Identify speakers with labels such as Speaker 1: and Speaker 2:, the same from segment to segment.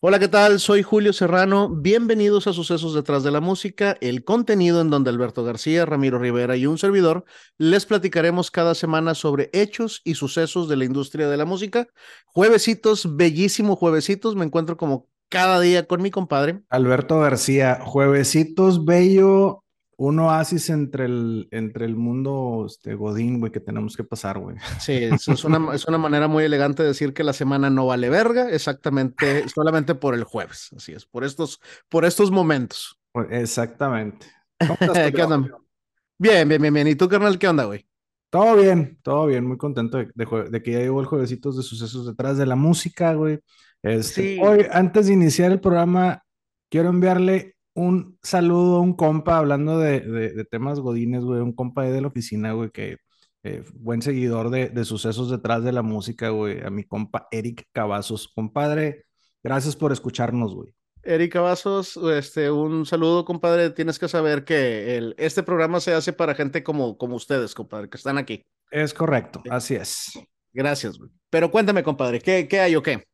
Speaker 1: Hola, ¿qué tal? Soy Julio Serrano. Bienvenidos a Sucesos detrás de la música, el contenido en donde Alberto García, Ramiro Rivera y un servidor les platicaremos cada semana sobre hechos y sucesos de la industria de la música. Juevesitos, bellísimo juevesitos, me encuentro como cada día con mi compadre.
Speaker 2: Alberto García, juevesitos, bello, un oasis entre el, entre el mundo este, Godín, güey, que tenemos que pasar, güey.
Speaker 1: Sí, eso es una, es una manera muy elegante de decir que la semana no vale verga, exactamente, solamente por el jueves. Así es, por estos, por estos momentos.
Speaker 2: Exactamente.
Speaker 1: ¿Cómo estás, ¿Qué onda? Bien, bien, bien, bien. ¿Y tú, carnal, qué onda, güey?
Speaker 2: Todo bien, todo bien, muy contento de, de, que ya llegó el juevesitos de sucesos detrás de la música, güey. Este, sí. Hoy, antes de iniciar el programa, quiero enviarle un saludo a un compa hablando de, de, temas godines, güey, un compa de la oficina, güey, que eh, buen seguidor de, de, sucesos detrás de la música, güey, a mi compa Eric Cavazos. Compadre, gracias por escucharnos, güey.
Speaker 1: Eric Cavazos, este, un saludo, compadre. Tienes que saber que el, este programa se hace para gente como, como ustedes, compadre, que están aquí.
Speaker 2: Es correcto, así es.
Speaker 1: Gracias, güey. Pero cuéntame, compadre, ¿qué, qué hay o qué?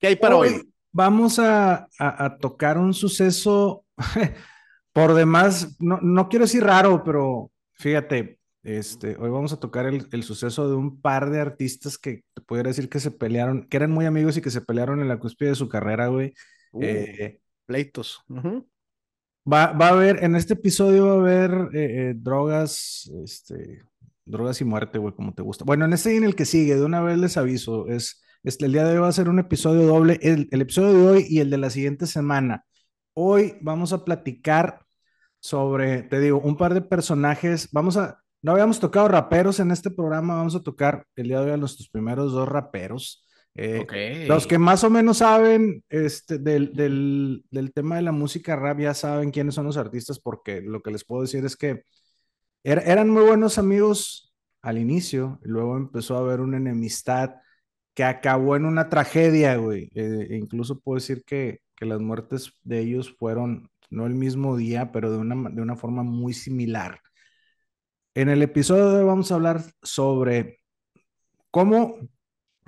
Speaker 1: ¿Qué hay para hoy?
Speaker 2: Vamos a, a, tocar un suceso por demás, no, no, quiero decir raro, pero fíjate, este, hoy vamos a tocar el, el, suceso de un par de artistas que te pudiera decir que se pelearon, que eran muy amigos y que se pelearon en la cúspide de su carrera, güey.
Speaker 1: Uh, eh, pleitos.
Speaker 2: va, va, a haber, en este episodio va a haber eh, eh, drogas, este, drogas y muerte, güey, como te gusta. Bueno, en este y en el que sigue, de una vez les aviso, es este, el día de hoy va a ser un episodio doble, el, episodio de hoy y el de la siguiente semana. Hoy vamos a platicar sobre, te digo, un par de personajes. Vamos a, no habíamos tocado raperos en este programa, vamos a tocar el día de hoy a nuestros primeros dos raperos. Eh, los que más o menos saben este, del, del, del, tema de la música rap ya saben quiénes son los artistas porque lo que les puedo decir es que er, eran muy buenos amigos al inicio, y luego empezó a haber una enemistad que acabó en una tragedia, güey. Eh, e incluso puedo decir que, que, las muertes de ellos fueron no el mismo día, pero de una, de una forma muy similar. En el episodio de hoy vamos a hablar sobre cómo,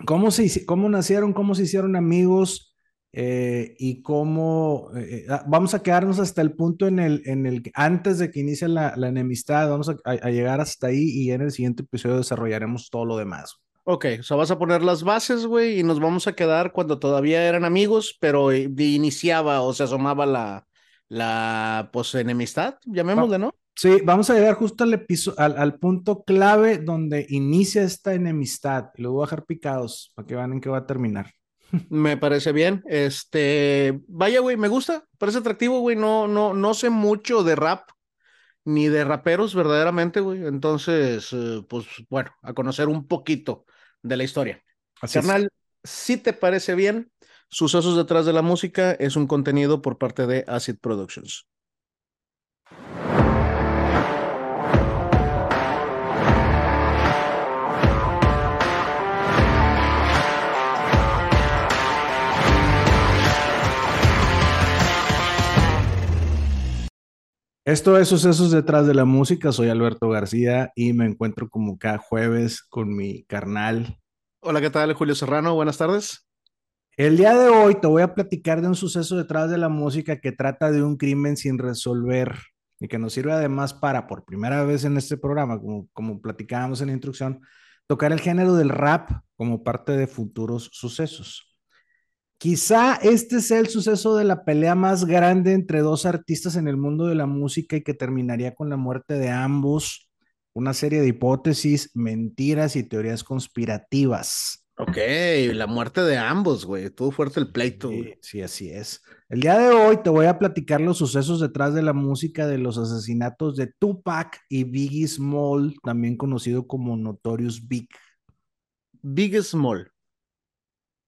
Speaker 2: cómo, se, cómo nacieron, cómo se hicieron amigos eh, y cómo eh, ah, vamos a quedarnos hasta el punto en el, en el que antes de que inicie la, la enemistad, vamos a, a, llegar hasta ahí y en el siguiente episodio desarrollaremos todo lo demás.
Speaker 1: Ok, o sea, vas a poner las bases, güey, y nos vamos a quedar cuando todavía eran amigos, pero iniciaba o se asomaba la, la pues, enemistad, llamémosle, ¿no?
Speaker 2: Sí, vamos a llegar justo al, al, al, punto clave donde inicia esta enemistad. Lo voy a dejar picados para que vean en qué va a terminar.
Speaker 1: Me parece bien. Este, vaya, güey, me gusta, parece atractivo, güey. No, no, no sé mucho de rap, ni de raperos verdaderamente, güey. Entonces, eh, pues bueno, a conocer un poquito de la historia. Así Carnal, si te parece bien, Sucesos detrás de la música es un contenido por parte de Acid Productions.
Speaker 2: Esto es Sucesos detrás de la música. Soy Alberto García y me encuentro como cada jueves con mi carnal.
Speaker 1: Hola, ¿qué tal? Julio Serrano, buenas tardes.
Speaker 2: El día de hoy te voy a platicar de un suceso detrás de la música que trata de un crimen sin resolver y que nos sirve además para, por primera vez en este programa, como, como platicábamos en la introducción, tocar el género del rap como parte de futuros sucesos. Quizá este sea el suceso de la pelea más grande entre dos artistas en el mundo de la música y que terminaría con la muerte de ambos. Una serie de hipótesis, mentiras y teorías conspirativas.
Speaker 1: Ok, la muerte de ambos, güey. Todo fuerte el pleito.
Speaker 2: Sí, sí, así es. El día de hoy te voy a platicar los sucesos detrás de la música de los asesinatos de Tupac y Biggie Small, también conocido como Notorious Big.
Speaker 1: Big Small.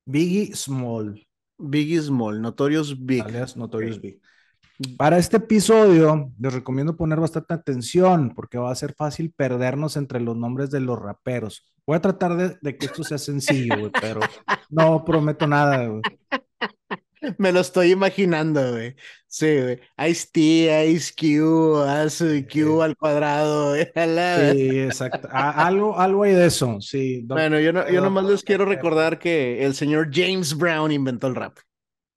Speaker 2: Biggie Small.
Speaker 1: Biggie Small, Notorious Big.
Speaker 2: Alias Notorious Big. Para este episodio, les recomiendo poner bastante atención porque va a ser fácil perdernos entre los nombres de los raperos. Voy a tratar de, que esto sea sencillo, pero no prometo nada. Güey.
Speaker 1: Me lo estoy imaginando, güey. Sí, güey. Ice-T, Ice-Q, Ice-Q al cuadrado.
Speaker 2: Sí, exacto. algo, algo hay de eso, sí.
Speaker 1: Bueno, yo, no, yo nomás les quiero recordar que el señor James Brown inventó el rap.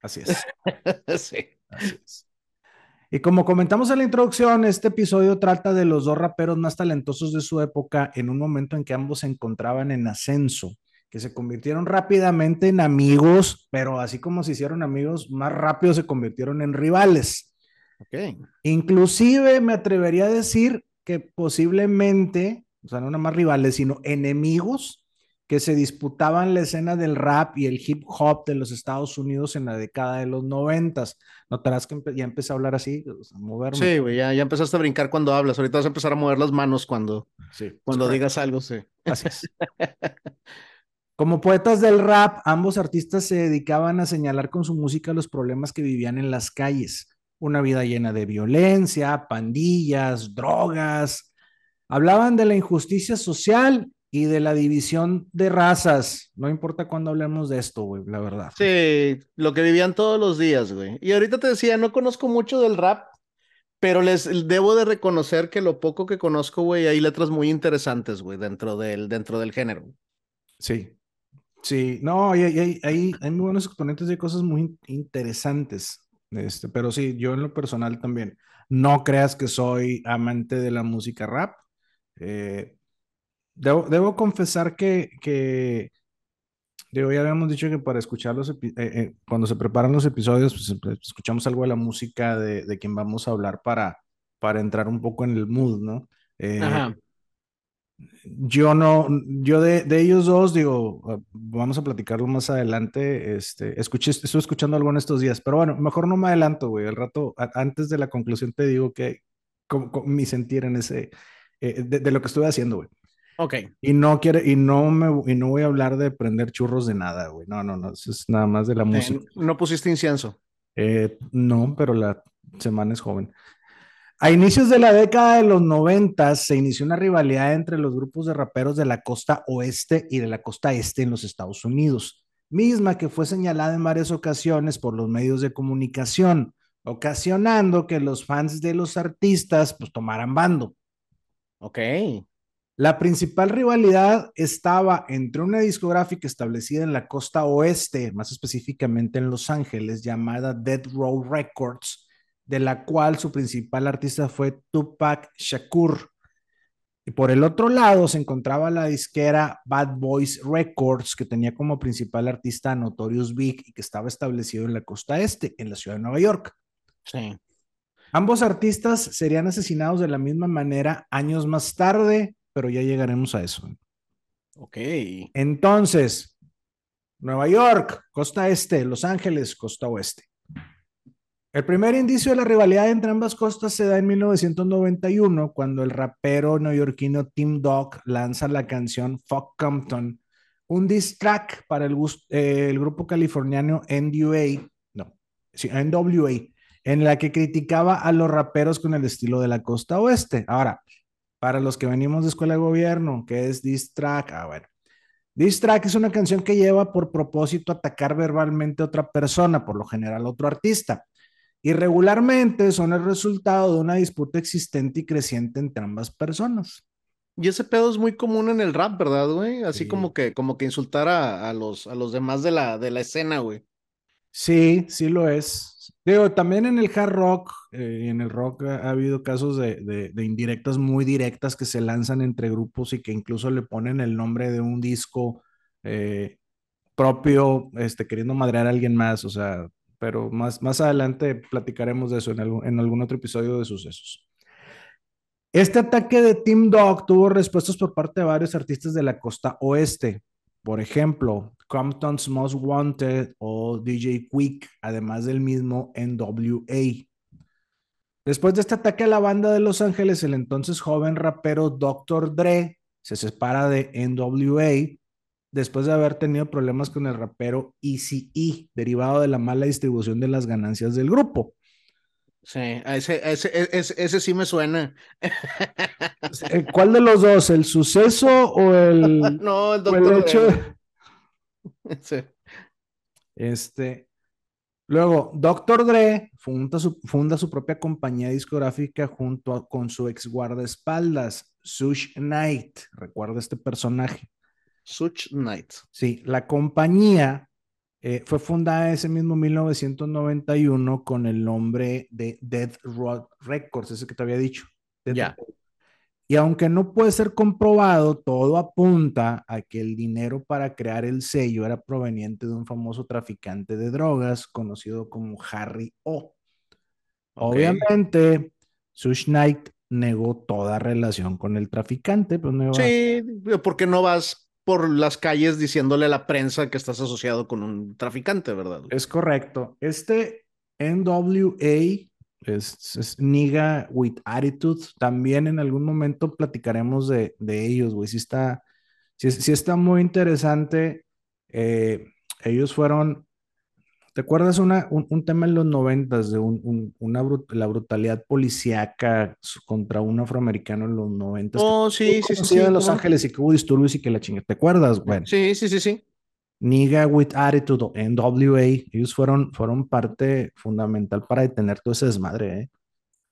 Speaker 2: Así es.
Speaker 1: sí.
Speaker 2: Así es. Y como comentamos en la introducción, este episodio trata de los dos raperos más talentosos de su época en un momento en que ambos se encontraban en ascenso, que se convirtieron rápidamente en amigos, pero así como se hicieron amigos, más rápido se convirtieron en rivales.
Speaker 1: Ok.
Speaker 2: Inclusive me atrevería a decir que posiblemente, o sea, no nada más rivales, sino enemigos que se disputaban la escena del rap y el hip hop de los Estados Unidos en la década de los noventas. Notarás que empe ya empecé a hablar así, a moverme.
Speaker 1: Sí, güey, ya, ya empezaste a brincar cuando hablas. Ahorita vas a empezar a mover las manos cuando,
Speaker 2: Sí,
Speaker 1: cuando digas algo, sí.
Speaker 2: Así es. Como poetas del rap, ambos artistas se dedicaban a señalar con su música los problemas que vivían en las calles. Una vida llena de violencia, pandillas, drogas. Hablaban de la injusticia social y de la división de razas. No importa cuándo hablemos de esto, güey, la verdad.
Speaker 1: Sí, lo que vivían todos los días, güey. Y ahorita te decía, no conozco mucho del rap, pero les debo de reconocer que lo poco que conozco, güey, hay letras muy interesantes, güey, dentro del, dentro del género.
Speaker 2: Sí, sí, no, hay, hay, hay, muy buenos exponentes de cosas muy interesantes. Este, pero sí, yo en lo personal también. No creas que soy amante de la música rap. Eh, debo, debo, confesar que, que digo, ya habíamos dicho que para escuchar los, eh, eh, cuando se preparan los episodios, pues escuchamos algo de la música de, de quien vamos a hablar para, para entrar un poco en el mood, ¿no? Eh,
Speaker 1: Ajá.
Speaker 2: Yo no, yo de, de, ellos dos, digo, vamos a platicarlo más adelante. Este, escuché, estoy escuchando algo en estos días, pero bueno, mejor no me adelanto, güey. El rato, a, antes de la conclusión, te digo que con, con mi sentir en ese, eh, de, de, lo que estuve haciendo, güey.
Speaker 1: Ok.
Speaker 2: Y no quiere, y no me, y no voy a hablar de prender churros de nada, güey. No, no, no, eso es nada más de la música.
Speaker 1: Eh, no pusiste incienso.
Speaker 2: Eh, no, pero la semana es joven. A inicios de la década de los 90 se inició una rivalidad entre los grupos de raperos de la costa oeste y de la costa este en los Estados Unidos, misma que fue señalada en varias ocasiones por los medios de comunicación, ocasionando que los fans de los artistas pues tomaran bando.
Speaker 1: Ok.
Speaker 2: La principal rivalidad estaba entre una discográfica establecida en la costa oeste, más específicamente en Los Ángeles, llamada Dead Row Records, de la cual su principal artista fue Tupac Shakur. Y por el otro lado se encontraba la disquera Bad Boys Records, que tenía como principal artista Notorious Big y que estaba establecido en la costa este, en la ciudad de Nueva York.
Speaker 1: Sí.
Speaker 2: Ambos artistas serían asesinados de la misma manera años más tarde, pero ya llegaremos a eso.
Speaker 1: Ok.
Speaker 2: Entonces, Nueva York, costa este, Los Ángeles, costa oeste. El primer indicio de la rivalidad entre ambas costas se da en 1991, cuando el rapero neoyorquino Tim Dog lanza la canción Fuck Compton, un diss track para el, eh, grupo californiano NWA, no, sí, NWA, en la que criticaba a los raperos con el estilo de la costa oeste. Ahora, para los que venimos de escuela de gobierno, ¿qué es diss track? Ah, bueno. Diss track es una canción que lleva por propósito atacar verbalmente a otra persona, por lo general otro artista y regularmente son el resultado de una disputa existente y creciente entre ambas personas.
Speaker 1: Y ese pedo es muy común en el rap, ¿verdad, güey? Así sí. como que como que insultar a, a, los, a los demás de la, de la escena, güey.
Speaker 2: Sí, sí lo es. Digo, también en el hard rock, eh, en el rock ha, ha habido casos de, de, de, indirectas muy directas que se lanzan entre grupos y que incluso le ponen el nombre de un disco eh, propio, este, queriendo madrear a alguien más, o sea, pero más, más adelante platicaremos de eso en en algún otro episodio de sucesos. Este ataque de Team Dog tuvo respuestas por parte de varios artistas de la costa oeste. Por ejemplo, Compton's Most Wanted o DJ Quick, además del mismo NWA. Después de este ataque a la banda de Los Ángeles, el entonces joven rapero Dr. Dre se separa de NWA después de haber tenido problemas con el rapero ECE, derivado de la mala distribución de las ganancias del grupo.
Speaker 1: Sí, ese, ese, ese, ese sí me suena.
Speaker 2: ¿Cuál de los dos? ¿El suceso o el,
Speaker 1: no, el, doctor
Speaker 2: o el hecho? Sí. Este. Luego, Dr. Dre funda su, funda su propia compañía discográfica junto a, con su ex guardaespaldas, Sush Knight. Recuerda este personaje.
Speaker 1: Such Knight.
Speaker 2: Sí, la compañía Eh, fue fundada ese mismo 1991 con el nombre de Dead Road Records, ese que te había dicho.
Speaker 1: Ya.
Speaker 2: Y aunque no puede ser comprobado, todo apunta a que el dinero para crear el sello era proveniente de un famoso traficante de drogas conocido como Harry O. Obviamente, Sush Knight negó toda relación con el traficante. Pues no
Speaker 1: sí, porque no vas por las calles diciéndole a la prensa que estás asociado con un traficante, ¿verdad?
Speaker 2: Es correcto. Este NWA es, es Niga with Attitude. También en algún momento platicaremos de, de ellos, güey. Sí está, está muy interesante. Eh, ellos fueron, ¿te acuerdas una, un, tema en los noventas de un, una la brutalidad policíaca contra un afroamericano en los noventas?
Speaker 1: Oh, sí, sí, sí, sí.
Speaker 2: En Los Ángeles y que hubo disturbios y que la chingada. ¿Te acuerdas? Bueno.
Speaker 1: Sí, sí, sí, sí.
Speaker 2: Niga with Attitude NWA, ellos fueron, fueron parte fundamental para detener todo ese desmadre. ¿eh?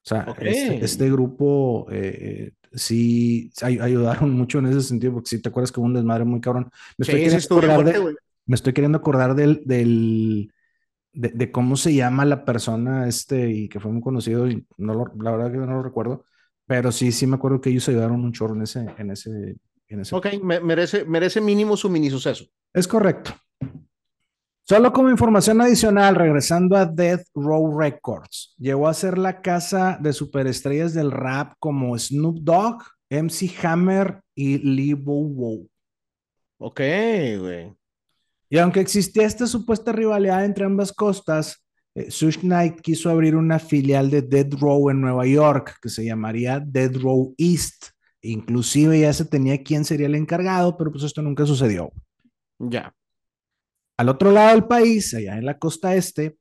Speaker 2: O sea, este, este, grupo eh, sí ayudaron mucho en ese sentido, porque si te acuerdas que hubo un desmadre muy cabrón. Me estoy, queriendo, acordar de, me estoy queriendo acordar del, del de, cómo se llama la persona este y que fue muy conocido, y no lo, la verdad que no lo recuerdo, pero sí, sí me acuerdo que ellos ayudaron un chorro en ese, en ese, en ese.
Speaker 1: Ok, merece, merece mínimo su mini suceso.
Speaker 2: Es correcto. Solo como información adicional, regresando a Death Row Records, llegó a ser la casa de superestrellas del rap como Snoop Dogg, MC Hammer y Lee Bow Wow.
Speaker 1: Ok, güey.
Speaker 2: Y aunque existía esta supuesta rivalidad entre ambas costas, eh, Sush Knight quiso abrir una filial de Dead Row en Nueva York que se llamaría Dead Row East. Inclusive ya se tenía quién sería el encargado, pero pues esto nunca sucedió.
Speaker 1: Ya.
Speaker 2: Al otro lado del país, allá en la costa este,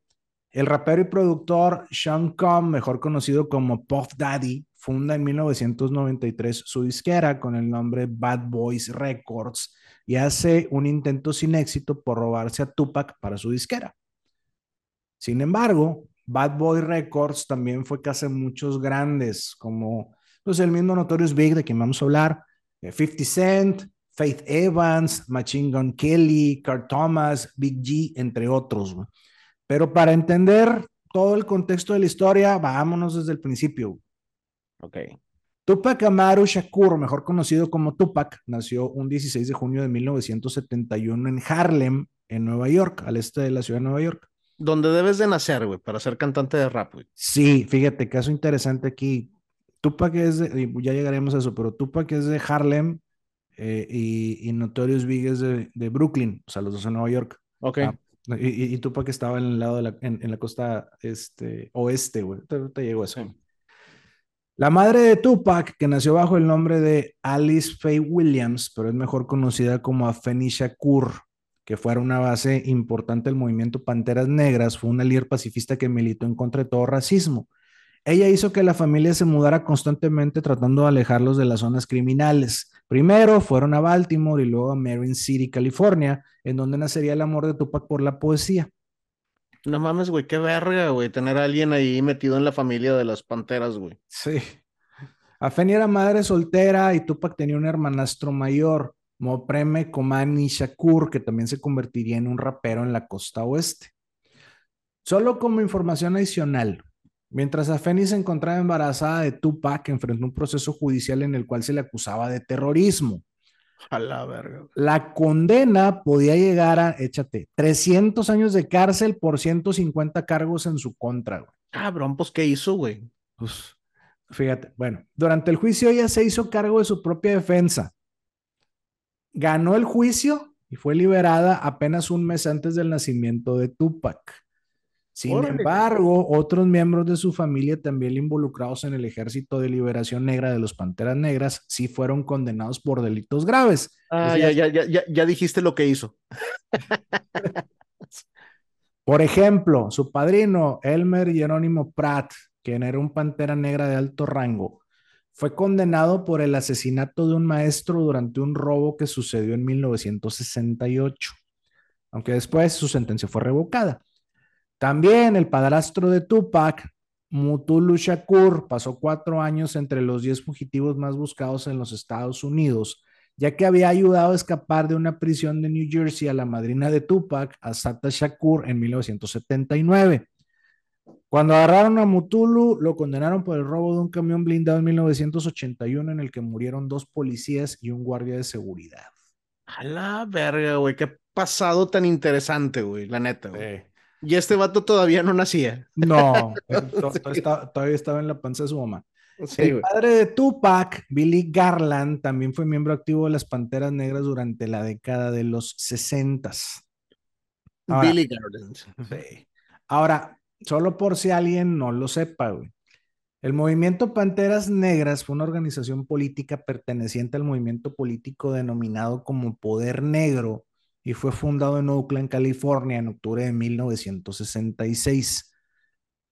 Speaker 2: el rapero y productor Sean Combs, mejor conocido como Puff Daddy, funda en 1993 su disquera con el nombre Bad Boys Records y hace un intento sin éxito por robarse a Tupac para su disquera. Sin embargo, Bad Boy Records también fue casa de muchos grandes, como pues, el mismo Notorious Big, de quien vamos a hablar, 50 eh, Cent, Faith Evans, Machine Gun Kelly, Carl Thomas, Big G, entre otros. Pero para entender todo el contexto de la historia, vámonos desde el principio.
Speaker 1: Ok.
Speaker 2: Tupac Amaru Shakur, mejor conocido como Tupac, nació un 16 de junio de 1971 en Harlem, en Nueva York, al este de la ciudad de Nueva York.
Speaker 1: Donde debes de nacer, güey, para ser cantante de rap, güey.
Speaker 2: Sí, fíjate, caso interesante aquí. Tupac es de, ya llegaremos a eso, pero Tupac es de Harlem, eh, y, Notorious Big es de, Brooklyn, o sea, los dos en Nueva York.
Speaker 1: Ok.
Speaker 2: Ah, y, y, Tupac estaba en el lado de la, en, la costa este, oeste, güey. Te, te llegó eso. La madre de Tupac, que nació bajo el nombre de Alice Faye Williams, pero es mejor conocida como Afeni Shakur, que fuera una base importante del movimiento Panteras Negras, fue una líder pacifista que militó en contra de todo racismo. Ella hizo que la familia se mudara constantemente tratando de alejarlos de las zonas criminales. Primero fueron a Baltimore y luego a Marin City, California, en donde nacería el amor de Tupac por la poesía.
Speaker 1: No mames, güey, qué verga, güey, tener a alguien ahí metido en la familia de las panteras, güey.
Speaker 2: Sí. Afeni era madre soltera y Tupac tenía un hermanastro mayor, Mopreme Komani Shakur, que también se convertiría en un rapero en la costa oeste. Solo como información adicional, Mientras Afeni se encontraba embarazada de Tupac, enfrentó un proceso judicial en el cual se le acusaba de terrorismo.
Speaker 1: A la verga.
Speaker 2: La condena podía llegar a, échate, 300 años de cárcel por 150 cargos en su contra. Güey.
Speaker 1: Cabrón, pues, ¿qué hizo, güey?
Speaker 2: Pues, fíjate, bueno, durante el juicio ella se hizo cargo de su propia defensa. Ganó el juicio y fue liberada apenas un mes antes del nacimiento de Tupac. Sin embargo, otros miembros de su familia, también involucrados en el Ejército de Liberación Negra de los Panteras Negras, sí fueron condenados por delitos graves.
Speaker 1: Ah, ya, ya, ya, ya, dijiste lo que hizo.
Speaker 2: por ejemplo, su padrino, Elmer Jerónimo Pratt, quien era un Pantera Negra de alto rango, fue condenado por el asesinato de un maestro durante un robo que sucedió en 1968, aunque después su sentencia fue revocada. También el padrastro de Tupac, Mutulu Shakur, pasó cuatro años entre los diez fugitivos más buscados en los Estados Unidos, ya que había ayudado a escapar de una prisión de New Jersey a la madrina de Tupac, Asata Shakur, en 1979. Cuando agarraron a Mutulu, lo condenaron por el robo de un camión blindado en 1981 en el que murieron dos policías y un guardia de seguridad.
Speaker 1: A la verga, güey, qué pasado tan interesante, güey, la neta, güey. Y este vato todavía no nacía.
Speaker 2: No, todavía estaba en la panza de su mamá. el padre de Tupac, Billy Garland, también fue miembro activo de las Panteras Negras durante la década de los 60.
Speaker 1: Billy Garland.
Speaker 2: Sí. Ahora, solo por si alguien no lo sepa, güey. El movimiento Panteras Negras fue una organización política perteneciente al movimiento político denominado como Poder Negro y fue fundado en Oakland, California, en octubre de 1966,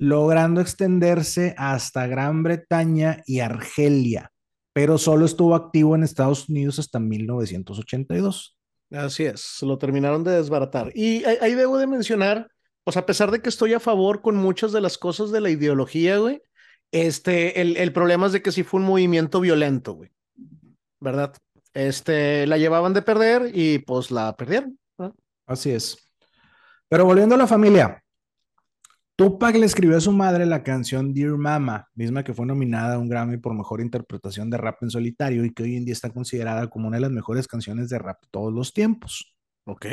Speaker 2: logrando extenderse hasta Gran Bretaña y Argelia, pero solo estuvo activo en Estados Unidos hasta 1982.
Speaker 1: Así es, lo terminaron de desbaratar. Y ahí debo de mencionar pues a pesar de que estoy a favor con muchas de las cosas de la ideología, güey, este, el, el problema es de que sí fue un movimiento violento, güey, ¿verdad? Este, la llevaban de perder y pues la perdieron.
Speaker 2: Así es. Pero volviendo a la familia, Tupac le escribió a su madre la canción Dear Mama, misma que fue nominada a un Grammy por mejor interpretación de rap en solitario y que hoy en día está considerada como una de las mejores canciones de rap de todos los tiempos.
Speaker 1: Ok.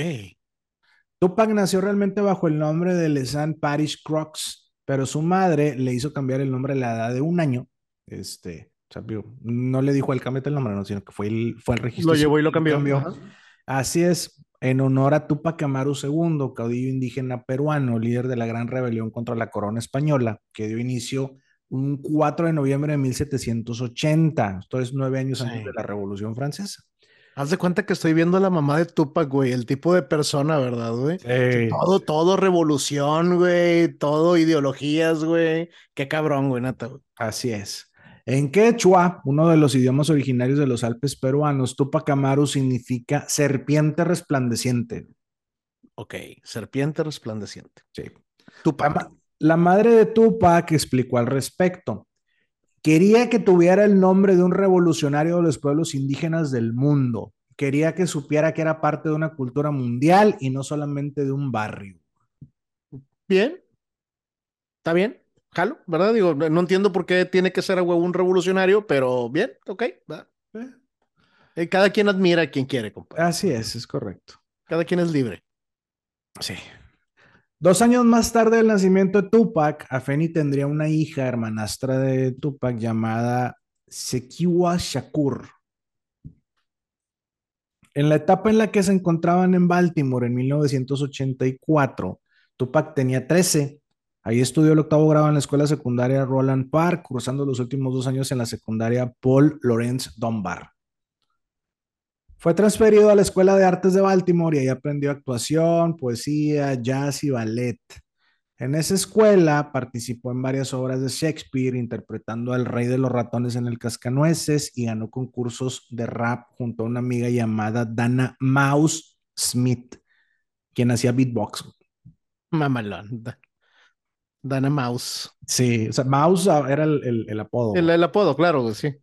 Speaker 2: Tupac nació realmente bajo el nombre de Lesan Parish Crooks, pero su madre le hizo cambiar el nombre a la edad de un año. Este, no le dijo el cambio el nombre, sino que fue el, fue el registro.
Speaker 1: Lo llevó y lo cambió.
Speaker 2: Así es, en honor a Tupac Amaru II, caudillo indígena peruano, líder de la gran rebelión contra la corona española, que dio inicio un 4 de noviembre de 1780, esto es nueve años antes de la Revolución Francesa.
Speaker 1: Haz de cuenta que estoy viendo a la mamá de Tupac, güey, el tipo de persona, ¿verdad, güey? Todo, todo revolución, güey, todo ideologías, güey. Qué cabrón, güey, nata, güey.
Speaker 2: Así es. En quechua, uno de los idiomas originarios de los Alpes peruanos, Tupac Amaru significa serpiente resplandeciente.
Speaker 1: Ok, serpiente resplandeciente.
Speaker 2: Sí. Tupac. la madre de Tupac explicó al respecto. Quería que tuviera el nombre de un revolucionario de los pueblos indígenas del mundo. Quería que supiera que era parte de una cultura mundial y no solamente de un barrio.
Speaker 1: Bien. Está bien. Jalo, ¿verdad? Digo, no entiendo por qué tiene que ser a huevo un revolucionario, pero bien, ok. Va. Eh, cada quien admira a quien quiere, compadre.
Speaker 2: Así es, es correcto.
Speaker 1: Cada quien es libre.
Speaker 2: Sí. Dos años más tarde del nacimiento de Tupac, Afeni tendría una hija hermanastra de Tupac llamada Sekiwa Shakur. En la etapa en la que se encontraban en Baltimore en 1984, Tupac tenía 13. Ahí estudió el octavo grado en la escuela secundaria Roland Park, cursando los últimos dos años en la secundaria Paul Lawrence Dunbar. Fue transferido a la Escuela de Artes de Baltimore y ahí aprendió actuación, poesía, jazz y ballet. En esa escuela participó en varias obras de Shakespeare, interpretando al rey de los ratones en el Cascanueces y ganó concursos de rap junto a una amiga llamada Dana Mouse Smith, quien hacía beatbox.
Speaker 1: Mamalón. Dana Mouse.
Speaker 2: Sí, o sea, Mouse era el, apodo.
Speaker 1: El, el, apodo, claro, sí.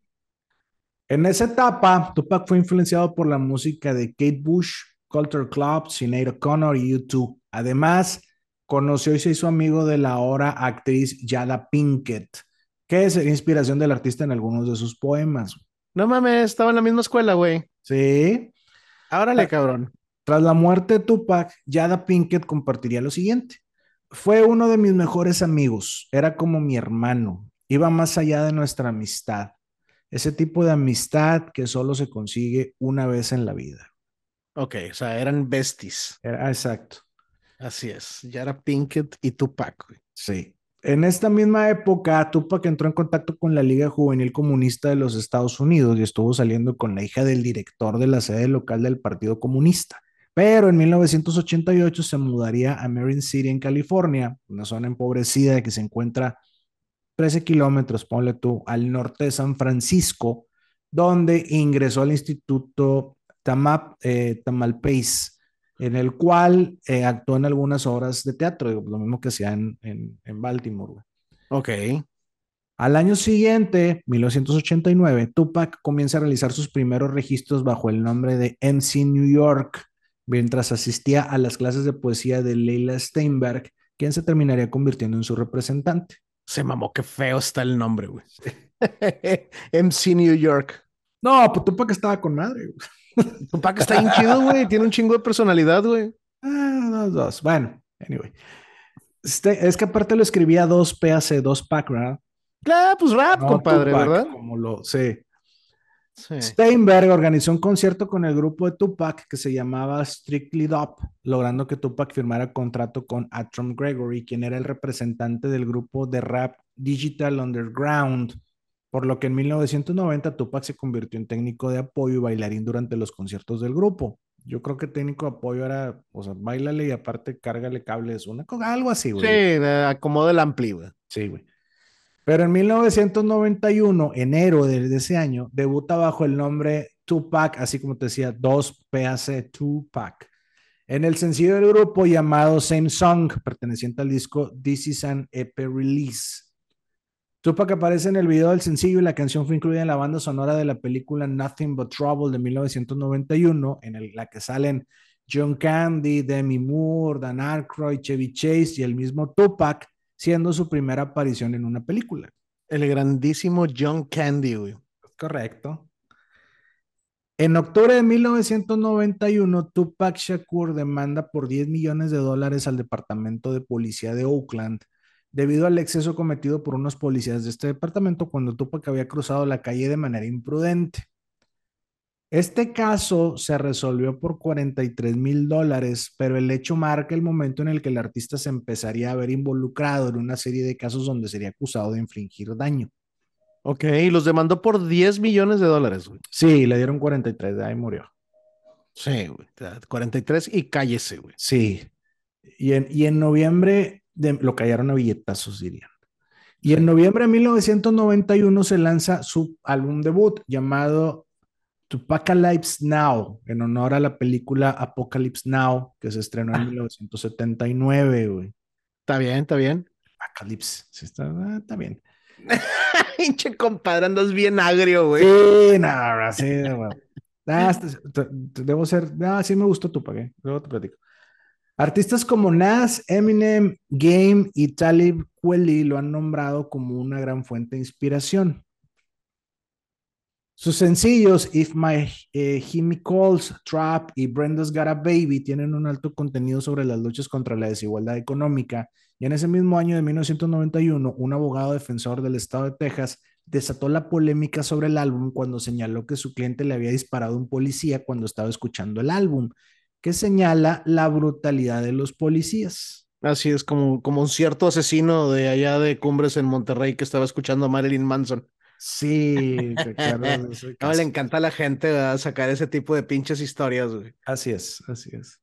Speaker 2: En esa etapa, Tupac fue influenciado por la música de Kate Bush, Culture Club, Sinead O'Connor y U2. Además, conoció y se hizo amigo de la ahora actriz Yada Pinkett, que es inspiración del artista en algunos de sus poemas.
Speaker 1: No mames, estaba en la misma escuela, güey.
Speaker 2: Sí.
Speaker 1: Árale, cabrón.
Speaker 2: Tras la muerte de Tupac, Yada Pinkett compartiría lo siguiente. Fue uno de mis mejores amigos, era como mi hermano, iba más allá de nuestra amistad ese tipo de amistad que solo se consigue una vez en la vida.
Speaker 1: Ok, o sea, eran besties.
Speaker 2: Era, exacto.
Speaker 1: Así es, ya era Pinkett y Tupac.
Speaker 2: Sí. En esta misma época, Tupac entró en contacto con la Liga Juvenil Comunista de los Estados Unidos y estuvo saliendo con la hija del director de la sede local del Partido Comunista. Pero en 1988 se mudaría a Marin City, en California, una zona empobrecida que se encuentra 13 kilómetros, ponle tú, al norte de San Francisco, donde ingresó al Instituto Tamap, eh, Tamalpais, en el cual eh, actuó en algunas obras de teatro, lo mismo que hacía en, en, Baltimore.
Speaker 1: Ok.
Speaker 2: Al año siguiente, 1989, Tupac comienza a realizar sus primeros registros bajo el nombre de MC New York, mientras asistía a las clases de poesía de Leila Steinberg, quien se terminaría convirtiendo en su representante.
Speaker 1: Se mamó, qué feo está el nombre, güey. MC New York.
Speaker 2: No, pues Tupac estaba con madre.
Speaker 1: Tupac está bien chido, güey. Tiene un chingo de personalidad, güey.
Speaker 2: Ah, dos, dos. Bueno, anyway. Este, es que aparte lo escribía dos PAC, dos pack, ¿verdad?
Speaker 1: Claro, pues rap,
Speaker 2: No
Speaker 1: compadre,
Speaker 2: Tupac,
Speaker 1: ¿verdad?
Speaker 2: Como lo, sí.
Speaker 1: Sí.
Speaker 2: Steinberg organizó un concierto con el grupo de Tupac que se llamaba Strictly Dub, logrando que Tupac firmara contrato con Atrom Gregory, quien era el representante del grupo de rap Digital Underground, por lo que en 1990 Tupac se convirtió en técnico de apoyo y bailarín durante los conciertos del grupo. Yo creo que técnico de apoyo era, o sea, bailale y aparte cárgale cables, una cosa, algo así,
Speaker 1: Sí,
Speaker 2: güey.
Speaker 1: eh, acomoda el ampli, güey.
Speaker 2: Sí, güey. Pero en 1991, enero de, ese año, debuta bajo el nombre Tupac, así como te decía, 2PAC Tupac, en el sencillo del grupo llamado Same Song, perteneciente al disco This Is an EP Release. Tupac aparece en el video del sencillo y la canción fue incluida en la banda sonora de la película Nothing But Trouble de 1991, en el- la que salen John Candy, Demi Moore, Dan Aykroyd, Chevy Chase y el mismo Tupac, siendo su primera aparición en una película.
Speaker 1: El grandísimo John Candy, güey.
Speaker 2: Correcto. En octubre de 1991, Tupac Shakur demanda por 10 millones de dólares al Departamento de Policía de Oakland debido al exceso cometido por unos policías de este departamento cuando Tupac había cruzado la calle de manera imprudente. Este caso se resolvió por 43 mil dólares, pero el hecho marca el momento en el que el artista se empezaría a ver involucrado en una serie de casos donde sería acusado de infligir daño.
Speaker 1: Ok, y los demandó por 10 millones de dólares, güey.
Speaker 2: Sí, le dieron 43, de ahí murió.
Speaker 1: Sí, güey. 43 y cállese, güey.
Speaker 2: Sí. Y en, y en noviembre de- lo callaron a billetazos, dirían. Y en noviembre de 1991 se lanza su álbum debut llamado Tupacalypse Now, en honor a la película Apocalypse Now, que se estrenó en 1979, güey.
Speaker 1: Está bien, está bien.
Speaker 2: Apocalypse, sí, está, ah, está bien.
Speaker 1: Pinche compadre, andas bien agrio, güey.
Speaker 2: Sí, no, sí, bueno. Ah, este- te- te- debo ser, ah, sí me gustó Tupac, eh, luego te platico. Artistas como Nas, Eminem, Game y Talib Kweli lo han nombrado como una gran fuente de inspiración. Sus sencillos If My eh, Himi Calls, Trap y Brenda's Got a Baby tienen un alto contenido sobre las luchas contra la desigualdad económica y en ese mismo año de 1991 un abogado defensor del estado de Texas desató la polémica sobre el álbum cuando señaló que su cliente le había disparado a un policía cuando estaba escuchando el álbum, que señala la brutalidad de los policías.
Speaker 1: Así es como, como un cierto asesino de allá de Cumbres en Monterrey que estaba escuchando a Marilyn Manson.
Speaker 2: Sí, ¿te acuerdas de ese
Speaker 1: No, le encanta a la gente ¿verdad? sacar ese tipo de pinches historias, güey.
Speaker 2: Así es, así es.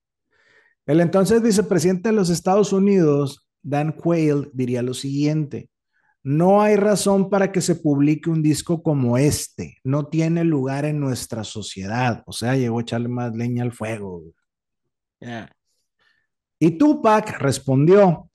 Speaker 2: El entonces vicepresidente de los Estados Unidos, Dan Quayle, diría lo siguiente. No hay razón para que se publique un disco como este. No tiene lugar en nuestra sociedad. O sea, llegó a echarle más leña al fuego. güey. Y Tupac respondió,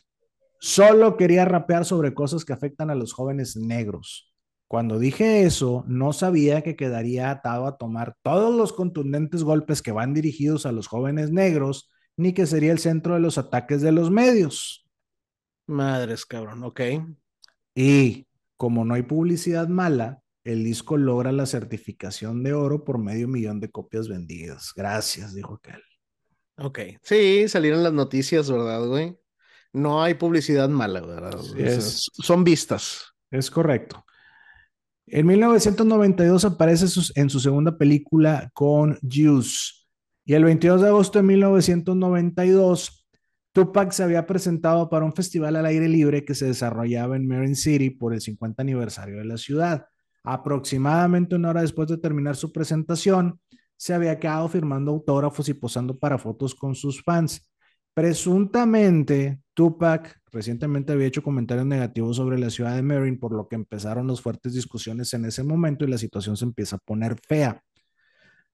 Speaker 2: solo quería rapear sobre cosas que afectan a los jóvenes negros. Cuando dije eso, no sabía que quedaría atado a tomar todos los contundentes golpes que van dirigidos a los jóvenes negros, ni que sería el centro de los ataques de los medios.
Speaker 1: Madres, cabrón, ok.
Speaker 2: Y como no hay publicidad mala, el disco logra la certificación de oro por medio millón de copias vendidas. Gracias, dijo aquel.
Speaker 1: Ok. Sí, salieron las noticias, ¿verdad, güey? No hay publicidad mala, ¿verdad?
Speaker 2: Es.
Speaker 1: Son vistas.
Speaker 2: Es correcto. En 1992 aparece en su segunda película con Juice. Y el 22 de agosto de 1992, Tupac se había presentado para un festival al aire libre que se desarrollaba en Marin City por el 50 aniversario de la ciudad. Aproximadamente una hora después de terminar su presentación, se había quedado firmando autógrafos y posando para fotos con sus fans. Presuntamente, Tupac recientemente había hecho comentarios negativos sobre la ciudad de Marin, por lo que empezaron las fuertes discusiones en ese momento y la situación se empieza a poner fea.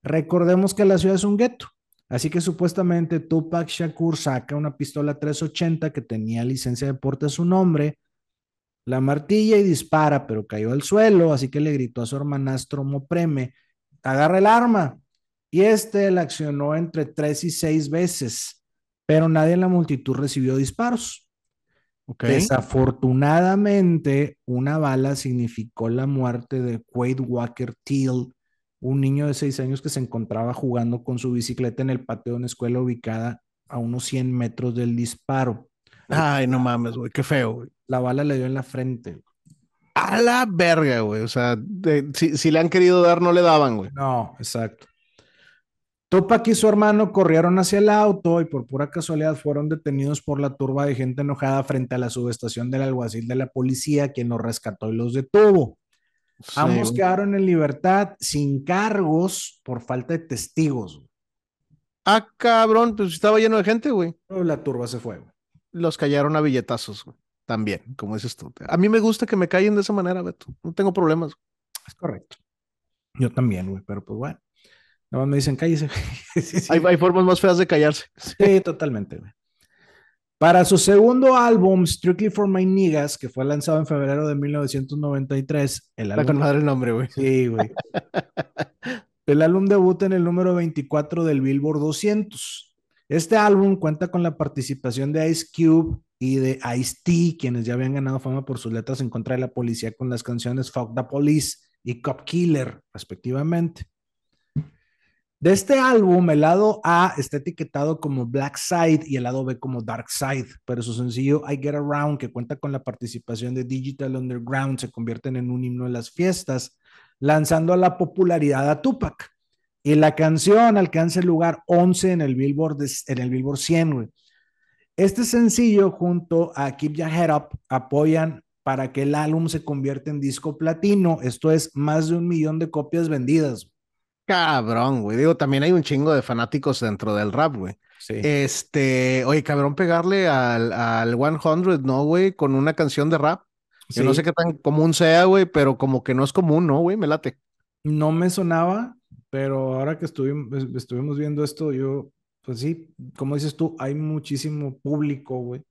Speaker 2: Recordemos que la ciudad es un gueto, así que supuestamente Tupac Shakur saca una pistola 380 que tenía licencia de porte a su nombre La martilla y dispara, pero cayó al suelo, así que le gritó a su hermanastro Mopreme, agarra el arma. Y este la accionó entre tres y seis veces, pero nadie en la multitud recibió disparos.
Speaker 1: Okay.
Speaker 2: Desafortunadamente, una bala significó la muerte de Quade Walker Teal, un niño de seis años que se encontraba jugando con su bicicleta en el patio de una escuela ubicada a unos 100 metros del disparo.
Speaker 1: Ay, no mames, güey, qué feo, güey.
Speaker 2: La bala le dio en la frente.
Speaker 1: A la verga, güey. O sea, de, si, si, le han querido dar, no le daban, güey.
Speaker 2: No, exacto. Tupac y su hermano corrieron hacia el auto y por pura casualidad fueron detenidos por la turba de gente enojada frente a la subestación del alguacil de la policía, quien los rescató y los detuvo. Sí, Ambos quedaron en libertad sin cargos por falta de testigos.
Speaker 1: Ah, cabrón, pues estaba lleno de gente, güey.
Speaker 2: La turba se fue, güey.
Speaker 1: Los callaron a billetazos, güey. También, como dices tú. A mí me gusta que me callen de esa manera, Beto. No tengo problemas.
Speaker 2: Es correcto. Yo también, güey, pero pues bueno. Nada más me dicen, cállese.
Speaker 1: sí, sí. Hay, hay, formas más feas de callarse.
Speaker 2: Sí, totalmente, güey. Para su segundo álbum, Strictly for My Niggas, que fue lanzado en febrero de 1993, el álbum...
Speaker 1: Con madre el nombre, güey.
Speaker 2: Sí, güey. el álbum debuta en el número 24 del Billboard 200. Este álbum cuenta con la participación de Ice Cube y de Ice-T, quienes ya habían ganado fama por sus letras en contra de la policía con las canciones Fuck the Police y Cop Killer, respectivamente. De este álbum, el lado A está etiquetado como Black Side y el lado B como Dark Side, pero su sencillo I Get Around, que cuenta con la participación de Digital Underground, se convierten en un himno de las fiestas, lanzando a la popularidad a Tupac. Y la canción alcanza el lugar 11 en el Billboard, en el Billboard 100, güey. Este sencillo junto a Keep Your Head Up apoyan para que el álbum se convierta en disco platino, esto es más de un millón de copias vendidas.
Speaker 1: Cabrón, güey. Digo, también hay un chingo de fanáticos dentro del rap, güey.
Speaker 2: Sí.
Speaker 1: Este, oye, cabrón, pegarle al, al 100, ¿no, güey? Con una canción de rap. Sí. Yo no sé qué tan común sea, güey, pero como que no es común, ¿no, güey? Me late.
Speaker 2: No me sonaba, pero ahora que estuvimos, estuvimos viendo esto, yo, pues sí, como dices tú, hay muchísimo público, güey.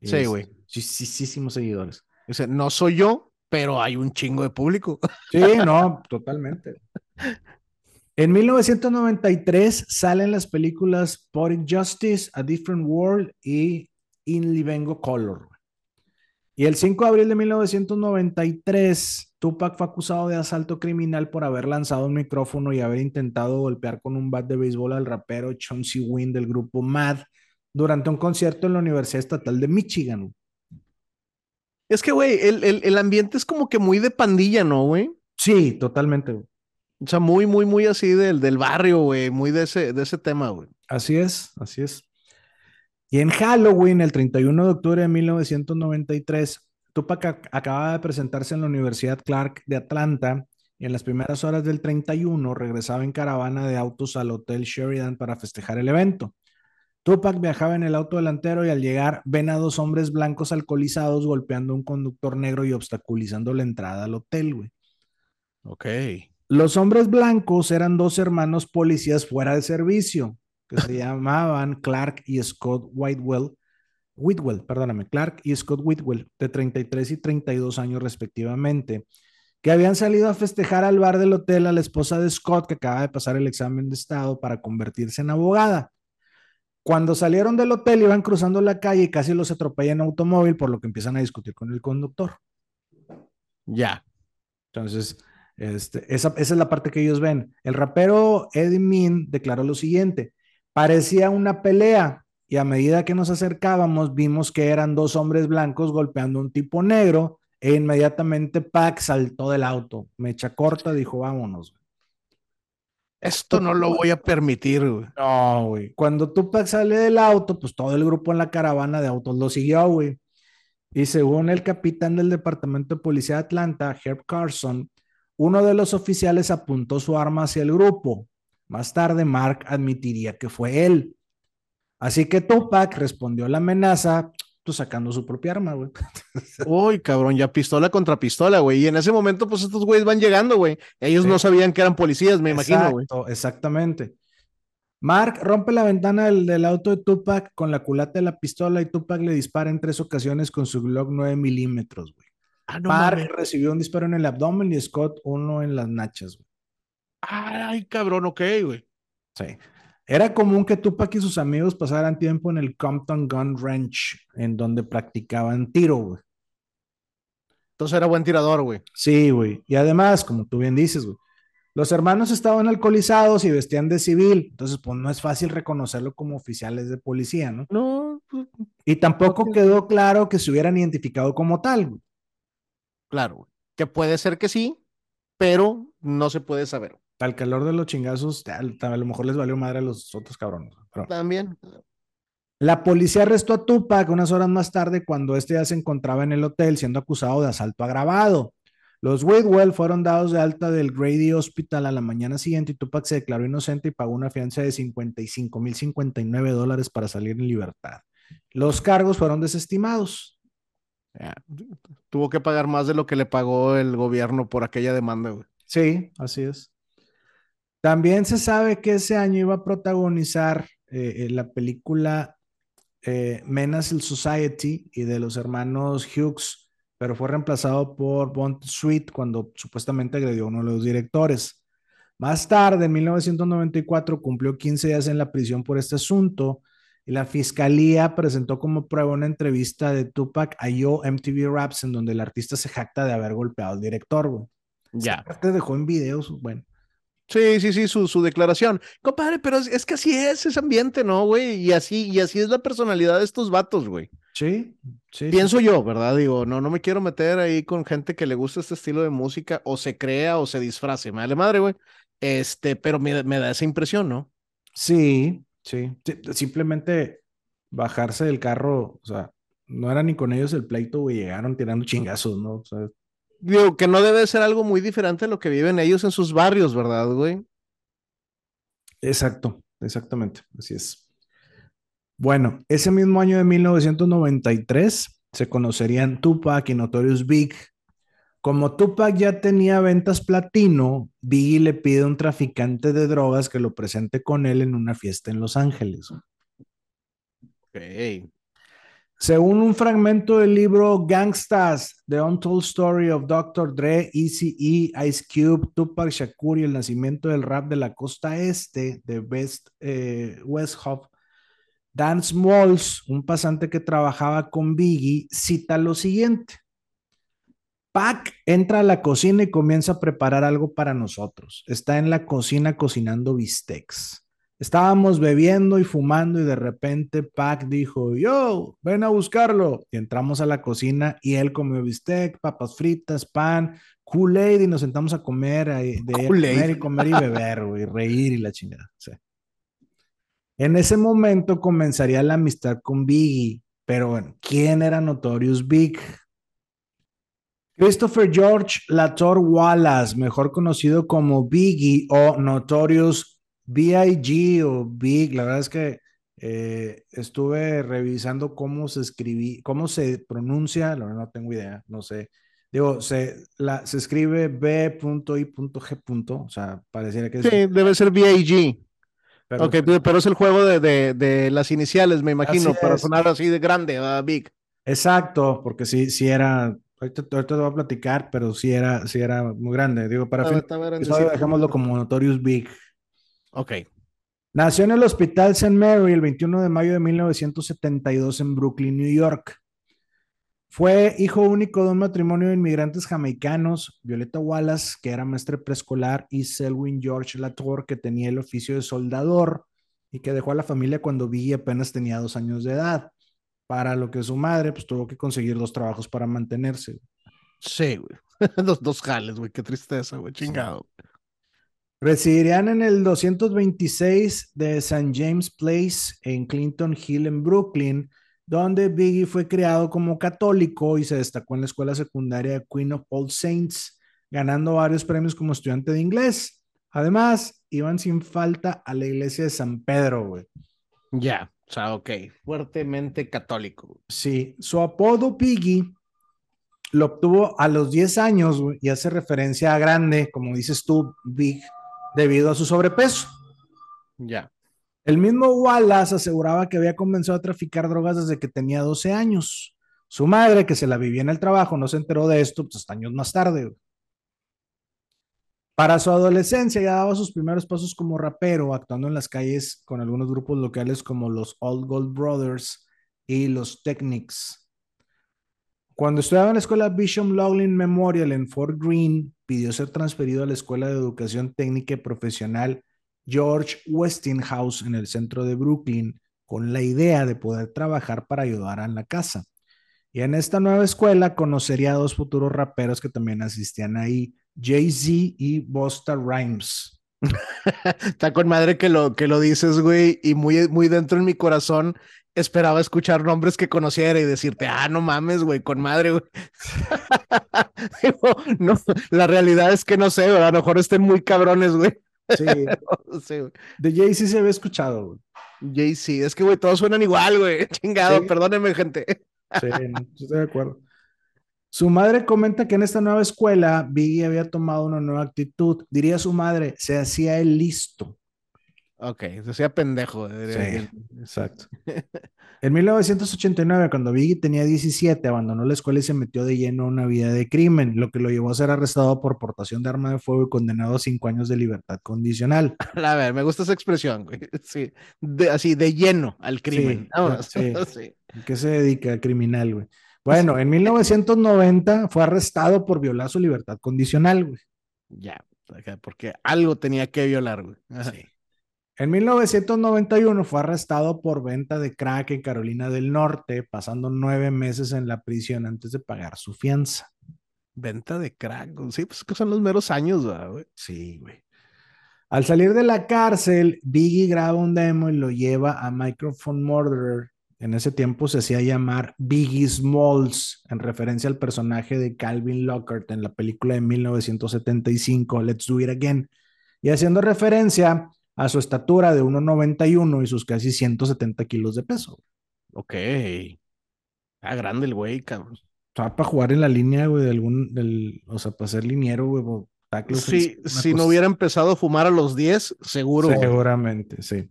Speaker 1: Sí, güey.
Speaker 2: Muchísimos seguidores.
Speaker 1: O sea, no soy yo, pero hay un chingo de público.
Speaker 2: Sí, no, totalmente. En 1993 salen las películas Poetic Justice, A Different World y In Livengo Color. Y el 5 de abril de 1993, Tupac fue acusado de asalto criminal por haber lanzado un micrófono y haber intentado golpear con un bat de béisbol al rapero Chauncey Wynn del grupo MAD durante un concierto en la Universidad Estatal de Michigan.
Speaker 1: Es que, güey, el, el, el, ambiente es como que muy de pandilla, ¿no, güey?
Speaker 2: Sí, totalmente. Güey.
Speaker 1: O sea, muy, muy, muy así del, del barrio, güey, muy de ese, de ese tema, güey.
Speaker 2: Así es, así es. Y en Halloween, el 31 de octubre de 1993, Tupac acababa de presentarse en la Universidad Clark de Atlanta y en las primeras horas del 31 regresaba en caravana de autos al Hotel Sheridan para festejar el evento. Tupac viajaba en el auto delantero y al llegar ven a dos hombres blancos alcoholizados golpeando a un conductor negro y obstaculizando la entrada al hotel, güey.
Speaker 1: Ok.
Speaker 2: Los hombres blancos eran dos hermanos policías fuera de servicio que se llamaban Clark y Scott Whitewell. Whitwell, perdóname, Clark y Scott Whitwell, de 33 y 32 años respectivamente, que habían salido a festejar al bar del hotel a la esposa de Scott, que acaba de pasar el examen de estado para convertirse en abogada. Cuando salieron del hotel iban cruzando la calle y casi los atropellan en automóvil, por lo que empiezan a discutir con el conductor.
Speaker 1: Ya.
Speaker 2: Entonces, este, esa, esa, es la parte que ellos ven. El rapero Eddie Min declaró lo siguiente, parecía una pelea y a medida que nos acercábamos vimos que eran dos hombres blancos golpeando a un tipo negro e inmediatamente Pac saltó del auto. Mecha corta, dijo, vámonos.
Speaker 1: Esto no lo voy a permitir, güey.
Speaker 2: No, güey. Cuando Tupac sale del auto, pues todo el grupo en la caravana de autos lo siguió, güey. Y según el capitán del Departamento de Policía de Atlanta, Herb Carson, uno de los oficiales apuntó su arma hacia el grupo. Más tarde, Mark admitiría que fue él. Así que Tupac respondió a la amenaza, pues sacando su propia arma, güey.
Speaker 1: Uy, cabrón, ya pistola contra pistola, güey. Y en ese momento, pues estos güeyes van llegando, güey. Ellos sí. no sabían que eran policías, me
Speaker 2: Exacto,
Speaker 1: imagino, güey.
Speaker 2: Exactamente. Mark rompe la ventana del, del, auto de Tupac con la culata de la pistola y Tupac le dispara en tres ocasiones con su Glock 9 milímetros, güey.
Speaker 1: Ah, no
Speaker 2: Park
Speaker 1: mames.
Speaker 2: recibió un disparo en el abdomen y Scott uno en las nachas. güey.
Speaker 1: Ay, cabrón, ok, güey.
Speaker 2: Sí. Era común que Tupac y sus amigos pasaran tiempo en el Compton Gun Ranch, en donde practicaban tiro, güey.
Speaker 1: Entonces era buen tirador, güey.
Speaker 2: Sí, güey. Y además, como tú bien dices, güey, los hermanos estaban alcoholizados y vestían de civil, entonces pues no es fácil reconocerlo como oficiales de policía, ¿no?
Speaker 1: No, pues,
Speaker 2: Y tampoco quedó claro que se hubieran identificado como tal, güey.
Speaker 1: Claro. Que puede ser que sí, pero no se puede saber.
Speaker 2: Al calor de los chingazos, a lo mejor les valió madre a los otros cabrones. pero-
Speaker 1: También.
Speaker 2: La policía arrestó a Tupac unas horas más tarde cuando este ya se encontraba en el hotel siendo acusado de asalto agravado. Los Whitwell fueron dados de alta del Grady Hospital a la mañana siguiente y Tupac se declaró inocente y pagó una fianza de 55.059 dólares para salir en libertad. Los cargos fueron desestimados.
Speaker 1: Tuvo que pagar más de lo que le pagó el gobierno por aquella demanda, güey.
Speaker 2: Sí, así es. También se sabe que ese año iba a protagonizar eh, eh, la película eh, Menace Society y de los hermanos Hughes, pero fue reemplazado por Bond Sweet cuando supuestamente agredió a uno de los directores. Más tarde, en 1994, cumplió 15 días en la prisión por este asunto y la fiscalía presentó como prueba una entrevista de Tupac a Yo MTV Raps en donde el artista se jacta de haber golpeado al director. güey.
Speaker 1: Ya.
Speaker 2: Te dejó en videos, bueno.
Speaker 1: Sí, sí, sí, su, su declaración. Compadre, pero es, es que así es ese ambiente, ¿no, güey? Y así, y así es la personalidad de estos vatos, güey.
Speaker 2: Sí, sí.
Speaker 1: Pienso yo, ¿verdad? Digo, no, no me quiero meter ahí con gente que le gusta este estilo de música, o se crea o se disfrace, me vale madre, güey. Este, pero me, me da esa impresión, ¿no?
Speaker 2: Sí, sí. Simplemente bajarse del carro, o sea, no era ni con ellos el pleito, güey, llegaron tirando chingazos, ¿no? O sea,
Speaker 1: Digo, que no debe ser algo muy diferente a lo que viven ellos en sus barrios, ¿verdad, güey?
Speaker 2: exacto, exactamente, así es. Bueno, ese mismo año de 1993 se conocerían Tupac y Notorious Big. Como Tupac ya tenía ventas platino, Biggie le pide a un traficante de drogas que lo presente con él en una fiesta en Los Ángeles. Según un fragmento del libro Gangstas, The Untold Story of Dr. Dre, Eazy-E, Ice Cube, Tupac Shakur y el nacimiento del rap de la costa este de West, eh, Dan Smalls, un pasante que trabajaba con Biggie, cita lo siguiente. Pac entra a la cocina y comienza a preparar algo para nosotros. Está en la cocina cocinando bistecs. Estábamos bebiendo y fumando y de repente Pac dijo, yo, ven a buscarlo. Y entramos a la cocina y él comió bistec, papas fritas, pan, Kool-Aid y nos sentamos a comer, de ahí a
Speaker 1: Kool-Aid.
Speaker 2: comer y comer y beber, güey, reír y la chingada. sí. En ese momento comenzaría la amistad con Biggie, pero bueno, ¿quién era Notorious Big? Christopher George Lator Wallace, mejor conocido como Biggie o Notorious B.I.G. o Big. La verdad es que eh, estuve revisando cómo se escribí, cómo se pronuncia, la verdad no tengo idea, no sé. Digo, se, la, se escribe B.I.G. O sea, pareciera que es.
Speaker 1: Sí, debe ser BAG.
Speaker 2: pero-
Speaker 1: Ok, pero es el juego de, de, de las iniciales, me imagino, para sonar así de grande, ¿verdad, Big?
Speaker 2: Exacto, porque sí, sí era. Ahorita, ahorita te voy a platicar, pero sí era, sí era muy grande. Digo, para fin, dejémoslo como Notorious Big.
Speaker 1: Ok.
Speaker 2: Nació en el Hospital St. Mary el 21 de mayo de 1972 en Brooklyn, New York. Fue hijo único de un matrimonio de inmigrantes jamaicanos, Violeta Wallace, que era maestra preescolar, y Selwyn George Latour, que tenía el oficio de soldador y que dejó a la familia cuando Biggie apenas tenía dos años de edad. Para lo que su madre, pues tuvo que conseguir dos trabajos para mantenerse.
Speaker 1: Sí, güey. Los dos jales, güey. Qué tristeza, güey. Chingado.
Speaker 2: Residirían en el 226 de St. James Place en Clinton Hill, en Brooklyn, donde Biggie fue criado como católico y se destacó en la escuela secundaria Queen of All Saints, ganando varios premios como estudiante de inglés. Además, iban sin falta a la iglesia de San Pedro, güey.
Speaker 1: Ya. O sea, ok. Fuertemente católico.
Speaker 2: Sí, su apodo Biggie lo obtuvo a los 10 años y hace referencia a grande, como dices tú, Big, debido a su sobrepeso.
Speaker 1: Ya.
Speaker 2: El mismo Wallace aseguraba que había comenzado a traficar drogas desde que tenía 12 años. Su madre, que se la vivía en el trabajo, no se enteró de esto pues, hasta años más tarde. Para su adolescencia ya daba sus primeros pasos como rapero, actuando en las calles con algunos grupos locales como los Old Gold Brothers y los Technics. Cuando estudiaba en la escuela Bishop Loughlin Memorial en Fort Greene, pidió ser transferido a la Escuela de Educación Técnica y Profesional George Westinghouse en el centro de Brooklyn, con la idea de poder trabajar para ayudar en la casa. Y en esta nueva escuela conocería a dos futuros raperos que también asistían ahí, Jay-Z y Busta Rhymes.
Speaker 1: Está con madre que lo, que lo dices, güey, y muy, muy dentro en mi corazón esperaba escuchar nombres que conociera y decirte, ah, no mames, güey, con madre, güey. no, la realidad es que no sé, a lo mejor estén muy cabrones, güey. Sí.
Speaker 2: sí de Jay-Z se había escuchado, güey.
Speaker 1: Jay-Z, es que, güey, todos suenan igual, güey. Chingado, perdónenme, gente.
Speaker 2: Sí, estoy de acuerdo. Su madre comenta que en esta nueva escuela Biggie había tomado una nueva actitud. Diría su madre, se hacía el listo.
Speaker 1: Ok, se hacía pendejo.
Speaker 2: Sí, exacto. En 1989, cuando Biggie tenía 17, abandonó la escuela y se metió de lleno a una vida de crimen, lo que lo llevó a ser arrestado por portación de arma de fuego y condenado a cinco años de libertad condicional.
Speaker 1: A ver, me gusta esa expresión, güey. Sí, así, de lleno al crimen.
Speaker 2: Sí, sí. ¿Qué se dedica? Criminal, güey. Bueno, en 1990 fue arrestado por violar su libertad condicional, güey.
Speaker 1: Ya, porque algo tenía que violar, güey. Sí.
Speaker 2: En 1991 fue arrestado por venta de crack en Carolina del Norte, pasando nueve meses en la prisión antes de pagar su fianza.
Speaker 1: Venta de crack, sí, pues que son los meros años, güey.
Speaker 2: Sí, güey. Al salir de la cárcel, Biggie graba un demo y lo lleva a Microphone Murderer. En ese tiempo se hacía llamar Biggie Smalls, en referencia al personaje de Calvin Lockhart en la película de 1975, Let's Do It Again, y haciendo referencia a su estatura de 1,91 y sus casi 170 kilos de peso.
Speaker 1: Ok. Ah, grande el güey, cabrón.
Speaker 2: O para jugar en la línea, güey, de algún, del, o sea, para ser liniero, güey,
Speaker 1: Sí, si no hubiera empezado a fumar a los 10, seguro.
Speaker 2: Seguramente, sí.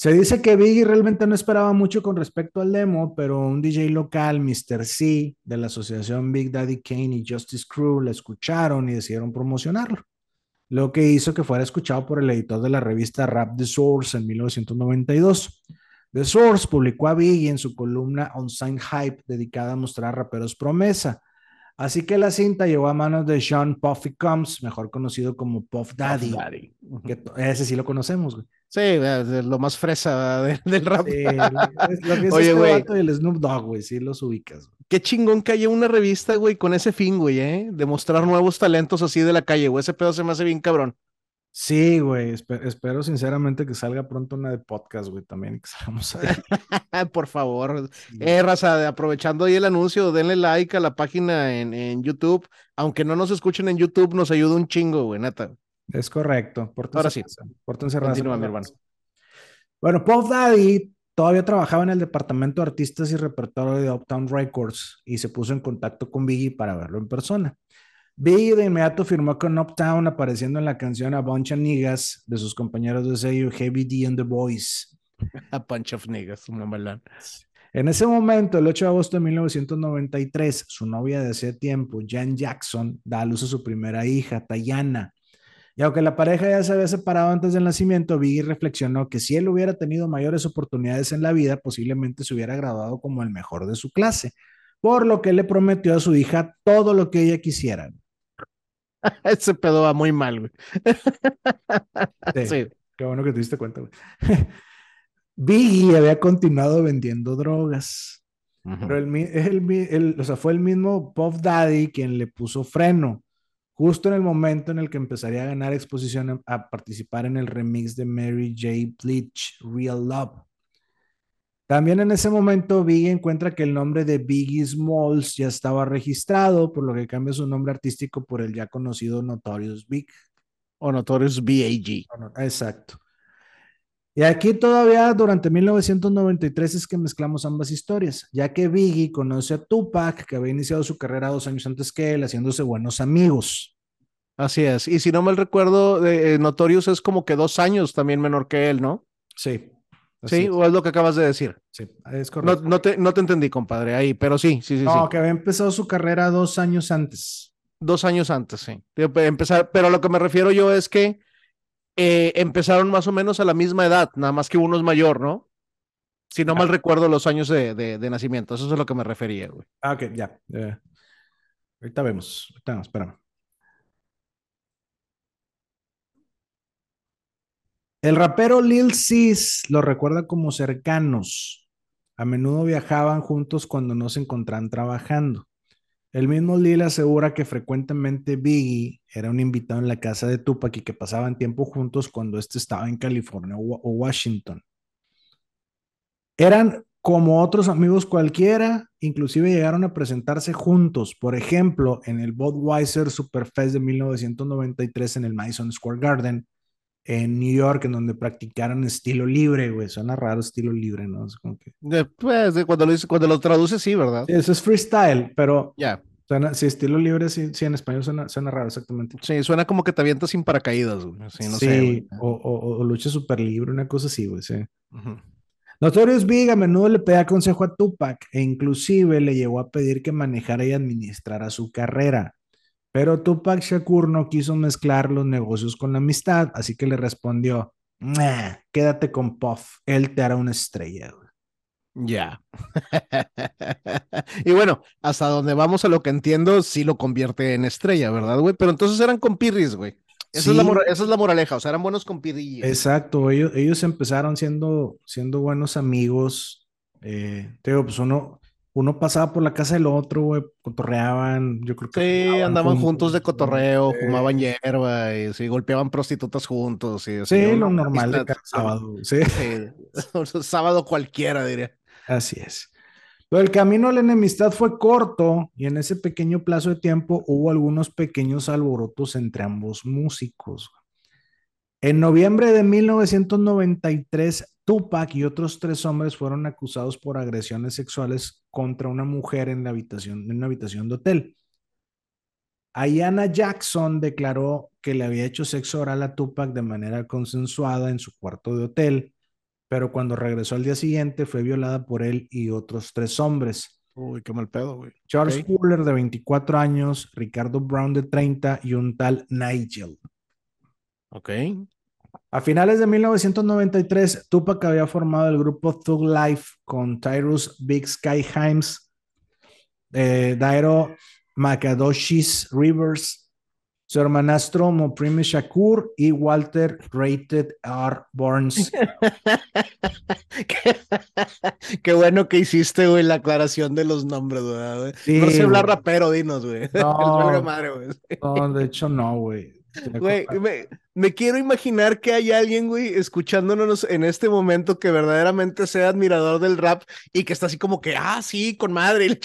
Speaker 2: Se dice que Biggie realmente no esperaba mucho con respecto al demo, pero un DJ local, Mr. C, de la asociación Big Daddy Kane y Justice Crew, la escucharon y decidieron promocionarlo lo que hizo que fuera escuchado por el editor de la revista Rap The Source en 1992. The Source publicó a Biggie en su columna On Sign Hype dedicada a mostrar raperos promesa. Así que la cinta llegó a manos de Sean Puffy Combs, mejor conocido como Puff Daddy. Que ese sí lo conocemos, güey.
Speaker 1: Sí, es lo más fresa del rap. Sí,
Speaker 2: lo, que es Oye, este el Snoop Dogg, güey, sí los ubicas.
Speaker 1: Qué chingón que haya una revista, güey, con ese fin, güey, ¿eh? De mostrar nuevos talentos así de la calle, güey. Ese pedo se me hace bien cabrón.
Speaker 2: Sí, güey. espero sinceramente que salga pronto una de podcast, güey, también que salgamos ahí.
Speaker 1: Por favor. Eh, raza, aprovechando ahí el anuncio, denle like a la página en, en, YouTube. Aunque no nos escuchen en YouTube, nos ayuda un chingo, güey, neta.
Speaker 2: Es correcto.
Speaker 1: Ahora sí.
Speaker 2: Pórtense Continúa, mi hermano. Bueno, Puff Daddy Todavía trabajaba en el departamento de artistas y repertorio de Uptown Records y se puso en contacto con Biggie para verlo en persona. Biggie de inmediato firmó con Uptown apareciendo en la canción A Bunch of Niggas de sus compañeros de sello Heavy D and the Boys.
Speaker 1: A Bunch of Niggas, una mala.
Speaker 2: En ese momento, el 8 de agosto de 1993, su novia de ese tiempo, Jan Jackson, da a luz a su primera hija, Tayana, y aunque la pareja ya se había separado antes del nacimiento, Biggie reflexionó que si él hubiera tenido mayores oportunidades en la vida, posiblemente se hubiera graduado como el mejor de su clase, por lo que le prometió a su hija todo lo que ella quisiera.
Speaker 1: Ese pedo va muy mal, güey.
Speaker 2: Sí, Qué bueno que te diste cuenta, güey. Biggie había continuado vendiendo drogas. Pero el, o sea, fue el mismo Puff Daddy quien le puso freno justo en el momento en el que empezaría a ganar exposición a participar en el remix de Mary J. Bleach, Real Love. También en ese momento Biggie encuentra que el nombre de Biggie Smalls ya estaba registrado, por lo que cambia su nombre artístico por el ya conocido Notorious Big.
Speaker 1: O Notorious B.A.G.
Speaker 2: Exacto. Y aquí todavía durante 1993 es que mezclamos ambas historias, ya que Biggie conoce a Tupac, que había iniciado su carrera dos años antes que él, haciéndose buenos amigos.
Speaker 1: Así es. Y si no mal recuerdo, eh, Notorious es como que dos años también menor que él, ¿no?
Speaker 2: Sí.
Speaker 1: sí, o es lo que acabas de decir.
Speaker 2: Sí, es correcto.
Speaker 1: No, te, no te entendí, compadre, ahí, pero sí, sí, sí.
Speaker 2: No, que había empezado su carrera dos años antes.
Speaker 1: Dos años antes, sí. Empezar, pero a lo que me refiero yo es que eh, empezaron más o menos a la misma edad, nada más que uno es mayor, ¿no? Si no mal recuerdo los años de, de, nacimiento, eso es a lo que me refería, güey.
Speaker 2: Ah, ok, ya. ahorita vemos, ahorita vemos, espérame. El rapero Lil Sis lo recuerda como cercanos. A menudo viajaban juntos cuando no se encontraban trabajando. El mismo Lil asegura que frecuentemente Biggie era un invitado en la casa de Tupac y que pasaban tiempo juntos cuando éste estaba en California o Washington. Eran como otros amigos cualquiera, inclusive llegaron a presentarse juntos, por ejemplo, en el Budweiser Superfest de 1993 en el Madison Square Garden, en New York, en donde practicaron estilo libre, güey. Suena raro estilo libre, ¿no? Es como que...
Speaker 1: Pues, cuando lo, cuando lo traduce, sí, ¿verdad?
Speaker 2: eso es freestyle, pero...
Speaker 1: Ya.
Speaker 2: Suena, sí, estilo libre, sí, sí en español suena, suena, raro, exactamente.
Speaker 1: Sí, suena como que te avientas sin paracaídas, güey. Sí, no sé,
Speaker 2: o, o, o, lucha súper libre, una cosa así, güey, sí. Notorious Big a menudo le pedía consejo a Tupac e inclusive le llegó a pedir que manejara y administrara su carrera. Pero Tupac Shakur no quiso mezclar los negocios con la amistad, así que le respondió, quédate con Puff, él te hará una estrella.
Speaker 1: Ya. y bueno, hasta donde vamos a lo que entiendo, sí lo convierte en estrella, ¿verdad, güey? Pero entonces eran compirris, güey. Esa, es la esa, es la moraleja, o sea, eran buenos compirrillos.
Speaker 2: Exacto, ellos, ellos empezaron siendo, siendo buenos amigos. Eh, te digo, pues uno, uno pasaba por la casa del otro, güey, cotorreaban, yo creo
Speaker 1: que... Sí, andaban juntos, de cotorreo, fumaban hierba y sí, golpeaban prostitutas juntos. Sí,
Speaker 2: sí lo normal de cada sábado, sí.
Speaker 1: sábado cualquiera, diría.
Speaker 2: Así es. Pero el camino a la enemistad fue corto y en ese pequeño plazo de tiempo hubo algunos pequeños alborotos entre ambos músicos. En noviembre de 1993, Tupac y otros tres hombres fueron acusados por agresiones sexuales contra una mujer en, la habitación, en una habitación de hotel. Ayana Jackson declaró que le había hecho sexo oral a Tupac de manera consensuada en su cuarto de hotel pero cuando regresó al día siguiente fue violada por él y otros tres hombres.
Speaker 1: Uy, qué mal pedo, güey.
Speaker 2: Charles Fuller, de 24 años, Ricardo Brown, de 30, y un tal Nigel.
Speaker 1: Ok.
Speaker 2: A finales de 1993, Tupac había formado el grupo Thug Life con Tyrus Big Sky Himes, eh, Dairo Makadoshis Rivers, su hermanastro Moprime Shakur y Walter Rated R. Burns.
Speaker 1: qué, bueno que hiciste, güey, la aclaración de los nombres, güey. no sé hablar rapero, dinos, güey.
Speaker 2: No, madre, güey. no, de hecho no, güey.
Speaker 1: Güey, me, quiero imaginar que hay alguien, güey, escuchándonos en este momento que verdaderamente sea admirador del rap y que está así como que, ah, sí, con madre.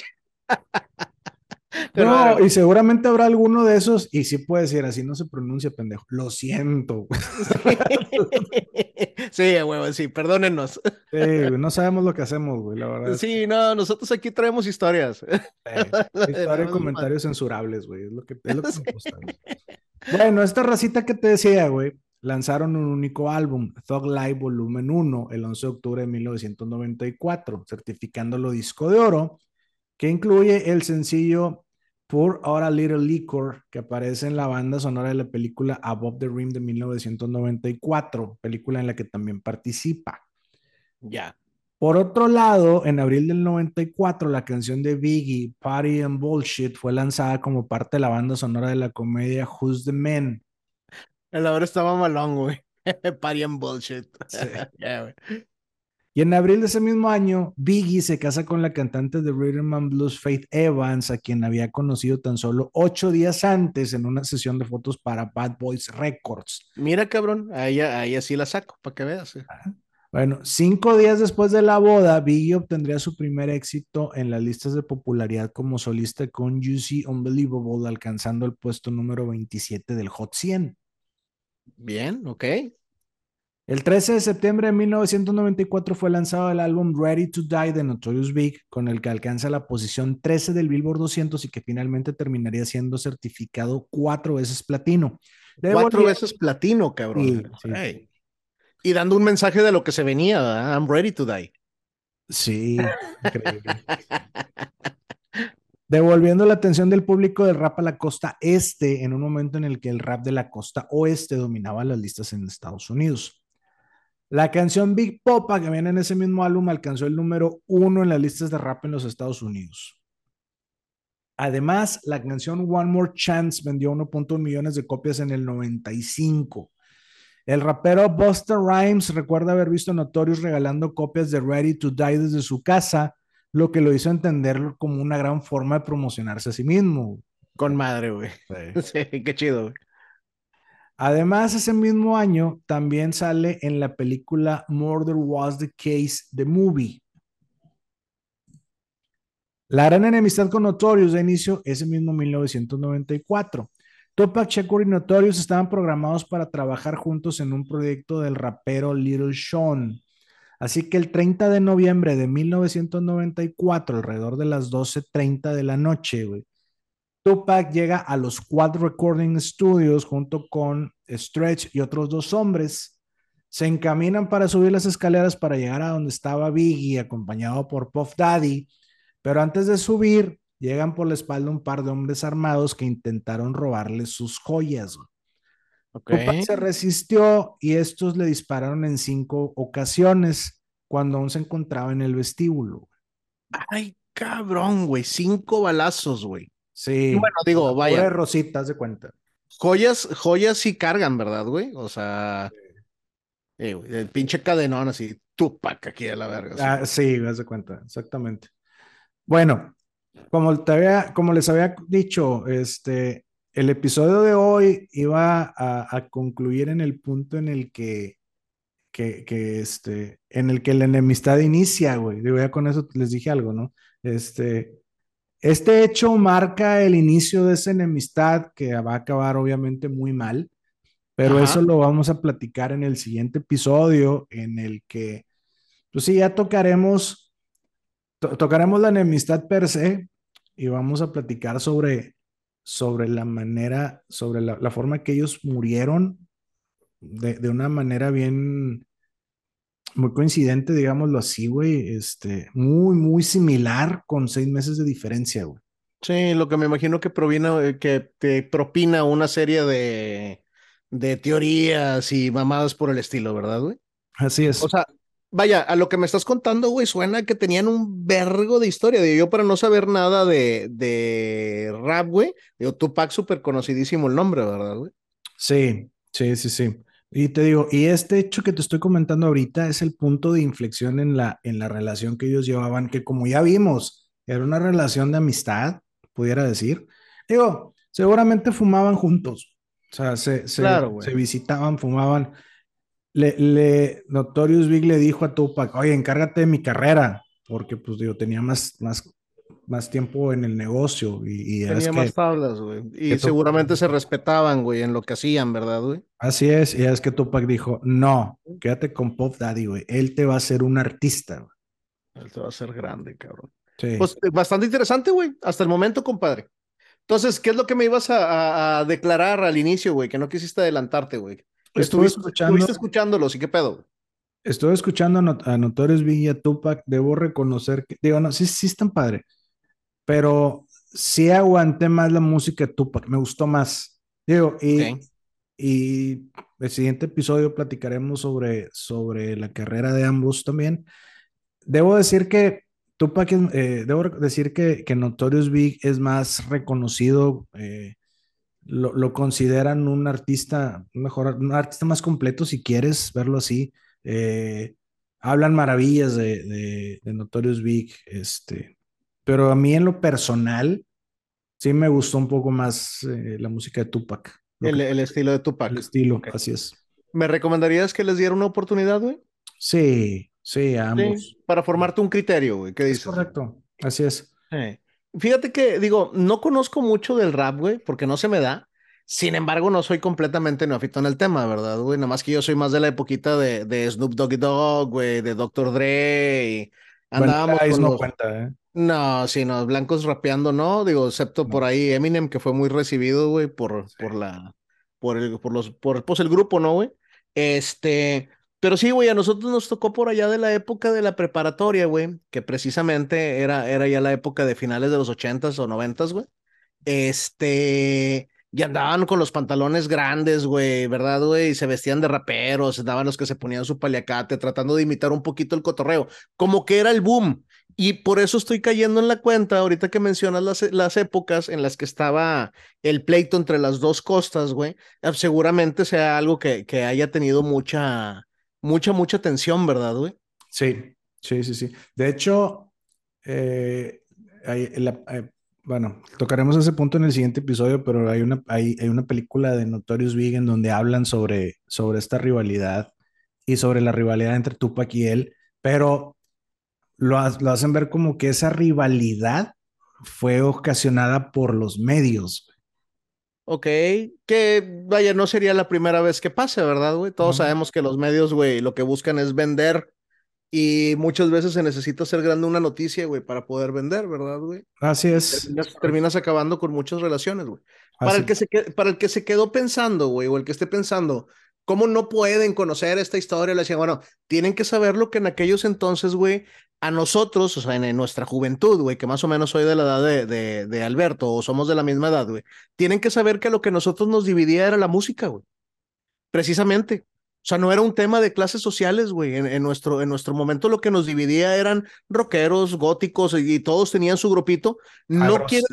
Speaker 2: no, y seguramente habrá alguno de esos, y sí puede decir, así no se pronuncia, pendejo. Lo siento.
Speaker 1: Sí, güey, sí, perdónenos.
Speaker 2: Sí, no sabemos lo que hacemos, güey, la verdad.
Speaker 1: Sí, no, nosotros aquí traemos historias.
Speaker 2: historia y comentarios censurables, güey, es lo que, es lo que Bueno, esta racita que te decía, güey, lanzaron un único álbum, Thug Life Volumen 1, el 11 de octubre de 1994, certificándolo disco de oro que incluye el sencillo Pour Out a Little Liquor, que aparece en la banda sonora de la película Above the Rim de 1994, película en la que también participa.
Speaker 1: Ya.
Speaker 2: Por otro lado, en abril del 94, la canción de Biggie, Party and Bullshit, fue lanzada como parte de la banda sonora de la comedia Who's the Man.
Speaker 1: El ahora estaba malón, güey. Party and Bullshit.
Speaker 2: Y en abril de ese mismo año, Biggie se casa con la cantante de Rhythm and Blues Faith Evans, a quien había conocido tan solo ocho días antes en una sesión de fotos para Bad Boys Records.
Speaker 1: Mira, cabrón, ahí, ahí así la saco, para que veas. Eh.
Speaker 2: Bueno, cinco días después de la boda, Biggie obtendría su primer éxito en las listas de popularidad como solista con Juicy Unbelievable, alcanzando el puesto número 27 del Hot 100.
Speaker 1: Bien, ok.
Speaker 2: El 13 de septiembre de 1994 fue lanzado el álbum Ready to Die de Notorious Big, con el que alcanza la posición 13 del Billboard 200 y que finalmente terminaría siendo certificado cuatro veces platino.
Speaker 1: cuatro veces platino, cabrón. Y dando un mensaje de lo que se venía, ¿verdad? I'm ready to die.
Speaker 2: Sí, increíble. Devolviendo la atención del público del rap a la costa este en un momento en el que el rap de la costa oeste dominaba las listas en Estados Unidos. La canción Big Popa, que viene en ese mismo álbum, alcanzó el número uno en las listas de rap en los Estados Unidos. Además, la canción One More Chance vendió 1.1 millones de copias en el 95. El rapero Buster Rhymes recuerda haber visto Notorious regalando copias de Ready to Die desde su casa, lo que lo hizo entender como una gran forma de promocionarse a sí mismo.
Speaker 1: Con madre, güey. Sí. sí, qué chido, güey.
Speaker 2: Además, ese mismo año también sale en la película Murder Was the Case, The Movie. La gran enemistad con Notorious de inicio ese mismo 1994. Tupac Shakur y Notorious estaban programados para trabajar juntos en un proyecto del rapero Little Sean. Así que el 30 de noviembre de 1994, alrededor de las 12.30 de la noche, güey, Tupac llega a los Quad Recording Studios junto con Stretch y otros dos hombres. Se encaminan para subir las escaleras para llegar a donde estaba Biggie, acompañado por Puff Daddy. Pero antes de subir, llegan por la espalda un par de hombres armados que intentaron robarle sus joyas. Okay. Tupac se resistió y estos le dispararon en cinco ocasiones cuando aún se encontraba en el vestíbulo.
Speaker 1: Ay, cabrón, güey, cinco balazos, güey.
Speaker 2: Sí.
Speaker 1: bueno, digo, vaya.
Speaker 2: rositas de cuenta.
Speaker 1: Joyas, joyas sí cargan, ¿verdad, güey? O sea, eh, el pinche cadenón así, Tupac aquí a la verga.
Speaker 2: Ah, sí, haz de cuenta, exactamente. Bueno, como, te había, como les había dicho, este, el episodio de hoy iba a, a concluir en el punto en el que, que, que, este, en el que la enemistad inicia, güey. Digo, ya con eso les dije algo, ¿no? Este, este hecho marca el inicio de esa enemistad que va a acabar obviamente muy mal, pero Ajá. eso lo vamos a platicar en el siguiente episodio en el que, pues sí, ya tocaremos, to tocaremos la enemistad per se y vamos a platicar sobre, sobre la manera, sobre la, la forma que ellos murieron de, de una manera bien, muy coincidente, digámoslo así, güey, este, muy, muy similar con seis meses de diferencia, güey.
Speaker 1: Sí, lo que me imagino que proviene, que te propina una serie de, de teorías y mamadas por el estilo, ¿verdad, güey?
Speaker 2: Así es.
Speaker 1: O sea, vaya, a lo que me estás contando, güey, suena que tenían un vergo de historia. Digo, yo para no saber nada de, de rap, güey, digo, Tupac súper conocidísimo el nombre, ¿verdad, güey?
Speaker 2: Sí, sí, sí, sí. Y te digo, y este hecho que te estoy comentando ahorita es el punto de inflexión en la, en la relación que ellos llevaban, que como ya vimos, era una relación de amistad, pudiera decir. Digo, seguramente fumaban juntos, o sea, se, se,
Speaker 1: Claro,
Speaker 2: se visitaban, fumaban. Le, le, Notorious Big le dijo a Tupac, oye, encárgate de mi carrera, porque pues digo, tenía más, más, más tiempo en el negocio y, y que-
Speaker 1: más tablas, güey. Y
Speaker 2: Tupac-
Speaker 1: seguramente se respetaban, güey, en lo que hacían, ¿verdad, güey?
Speaker 2: Así es, y es que Tupac dijo, no, quédate con Pop Daddy, güey, él te va a hacer un artista. güey".
Speaker 1: Él te va a hacer grande, cabrón.
Speaker 2: Sí.
Speaker 1: Pues eh, bastante interesante, güey, hasta el momento, compadre. Entonces, ¿qué es lo que me ibas a, a- a declarar al inicio, güey? Que no quisiste adelantarte, güey.
Speaker 2: Estuve
Speaker 1: Estuviste,
Speaker 2: escuchando-
Speaker 1: estuviste escuchándolos y qué pedo. güey?
Speaker 2: Estoy escuchando a, Not- a Notorious Big y a Tupac, debo reconocer que, digo, no, sí, sí están padre, pero sí aguanté más la música de Tupac, me gustó más. Digo, y,
Speaker 1: Ok.
Speaker 2: y el siguiente episodio platicaremos sobre, sobre la carrera de ambos también. Debo decir que Tupac, eh, debo decir que, que Notorious Big es más reconocido, eh, lo, lo consideran un artista mejor, un artista más completo si quieres verlo así. Eh, hablan maravillas de, de, de Notorious Big, este, pero a mí en lo personal sí me gustó un poco más eh, la música de Tupac,
Speaker 1: El,
Speaker 2: que-
Speaker 1: el estilo de Tupac.
Speaker 2: el estilo, así es.
Speaker 1: ¿Me recomendarías que les diera una oportunidad, güey?
Speaker 2: Sí, sí, a ambos.
Speaker 1: Sí, para formarte un criterio, güey. ¿Qué
Speaker 2: Es
Speaker 1: dices?
Speaker 2: correcto, así es.
Speaker 1: Eh, Fíjate que, digo, no conozco mucho del rap, güey, porque no se me da. Sin embargo, no soy completamente neófito en el tema, ¿verdad, güey? Nada más que yo soy más de la époquita de, de Snoop Doggy Dogg, güey, de Dr. Dre. y Andábamos con
Speaker 2: no
Speaker 1: los-
Speaker 2: cuenta, ¿eh?
Speaker 1: No, sí, no, blancos rapeando, no, digo, excepto por ahí Eminem, que fue muy recibido, güey, por, por la, por el, por los, por, pues el grupo, ¿no, güey? Este, Pero sí, güey, a nosotros nos tocó por allá de la época de la preparatoria, güey, que precisamente era, era ya la época de finales de los ochentas o noventas, güey. Este, y andaban con los pantalones grandes, güey, ¿verdad, güey? Y se vestían de raperos, daban los que se ponían su paliacate, tratando de imitar un poquito el cotorreo, como que era el boom. Y por eso estoy cayendo en la cuenta, ahorita que mencionas las, las épocas en las que estaba el pleito entre las dos costas, güey, eh, seguramente sea algo que, que haya tenido mucha, mucha, mucha tensión, ¿verdad, güey?
Speaker 2: Sí, sí, sí, sí. De hecho, eh, bueno, tocaremos ese punto en el siguiente episodio, pero hay una, hay, hay una película de Notorious Big en donde hablan sobre, sobre esta rivalidad y sobre la rivalidad entre Tupac y él, pero lo, lo hacen ver como que esa rivalidad fue ocasionada por los medios.
Speaker 1: Ok, que vaya, no sería la primera vez que pase, ¿verdad, güey? Todos sabemos que los medios, güey, lo que buscan es vender y muchas veces se necesita hacer grande una noticia, güey, para poder vender, ¿verdad, güey?
Speaker 2: Así es.
Speaker 1: Terminas, acabando con muchas relaciones, güey. Para el, que se para el que se quedó pensando, güey, o el que esté pensando, ¿cómo no pueden conocer esta historia? Le decía, bueno, tienen que saber lo que en aquellos entonces, güey, a nosotros, o sea, en, nuestra juventud, güey, que más o menos soy de la edad de, de, de Alberto, o somos de la misma edad, güey, tienen que saber que lo que nosotros nos dividía era la música, güey. Precisamente. O sea, no era un tema de clases sociales, güey. En, nuestro, en nuestro momento lo que nos dividía eran rockeros, góticos, y, todos tenían su grupito. No quiere,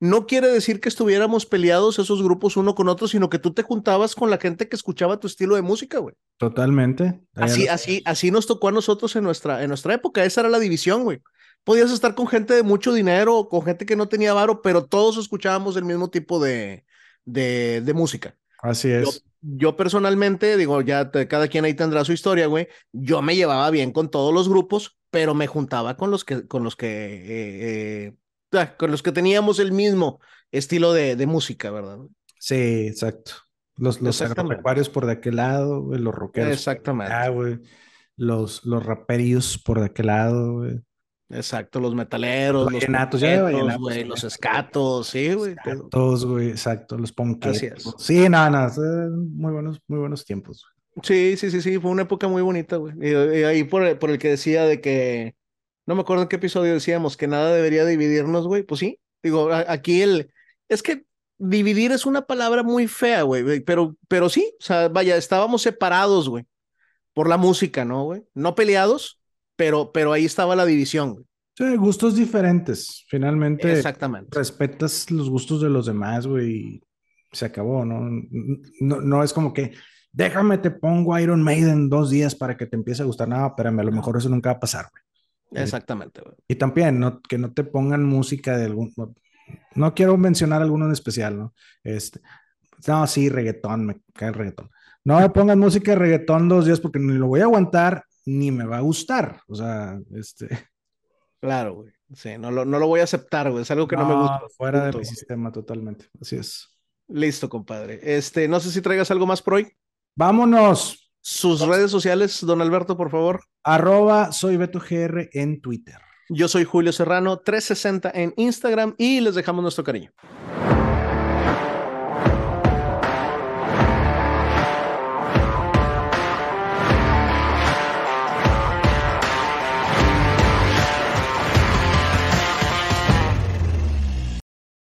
Speaker 1: no quiere decir que estuviéramos peleados esos grupos uno con otro, sino que tú te juntabas con la gente que escuchaba tu estilo de música, güey.
Speaker 2: Totalmente.
Speaker 1: Así, así, así nos tocó a nosotros en nuestra, en nuestra época. Esa era la división, güey. Podías estar con gente de mucho dinero, con gente que no tenía varo, pero todos escuchábamos el mismo tipo de, de, de música.
Speaker 2: Así es.
Speaker 1: Yo, personalmente, digo, ya cada quien ahí tendrá su historia, güey. Yo me llevaba bien con todos los grupos, pero me juntaba con los que, con los que eh, eh, con los que teníamos el mismo estilo de, de música, ¿verdad?
Speaker 2: Sí, exacto. Los, los agropecuarios por de aquel lado, los rockeros.
Speaker 1: Exactamente.
Speaker 2: Los, los raperillos por de aquel lado, güey.
Speaker 1: Exacto, los metaleros, los
Speaker 2: vallenatos,
Speaker 1: güey, los escatos, sí, güey.
Speaker 2: Todos, güey, exacto, los ponquetos. Sí, nada, nada, muy buenos, muy buenos tiempos.
Speaker 1: Sí, sí, sí, sí, fue una época muy bonita, güey. Y, ahí por, por el que decía de que no me acuerdo en qué episodio decíamos que nada debería dividirnos, güey. Pues sí, digo, aquí el. Es que dividir es una palabra muy fea, güey, pero, pero sí, o sea, vaya, estábamos separados, güey, por la música, ¿no, güey? No peleados, pero, pero ahí estaba la división, güey.
Speaker 2: Sí, gustos diferentes. Finalmente,
Speaker 1: Exactamente.
Speaker 2: respetas los gustos de los demás, güey, y se acabó, ¿no? No, no es como que déjame te pongo Iron Maiden dos días para que te empiece a gustar nada, no, espérame, a lo mejor eso nunca va a pasar, güey.
Speaker 1: Exactamente.
Speaker 2: Y también, ¿no? que no te pongan música de algún... No, quiero mencionar alguno en especial, ¿no? Este, no, sí, reggaetón, me cae el reggaetón. No me pongan música de reggaetón dos días porque ni lo voy a aguantar ni me va a gustar. O sea, este...
Speaker 1: Claro, güey. Sí, no lo, no lo voy a aceptar, güey. Es algo que no, me gusta.
Speaker 2: Fuera de mi sistema totalmente. Así es.
Speaker 1: Listo, compadre. Este, no sé si traigas algo más por hoy.
Speaker 2: Vámonos.
Speaker 1: Sus redes sociales, don Alberto, por favor.
Speaker 2: Arroba soy Beto GR en Twitter.
Speaker 1: Yo soy Julio Serrano, 360 en Instagram y les dejamos nuestro cariño.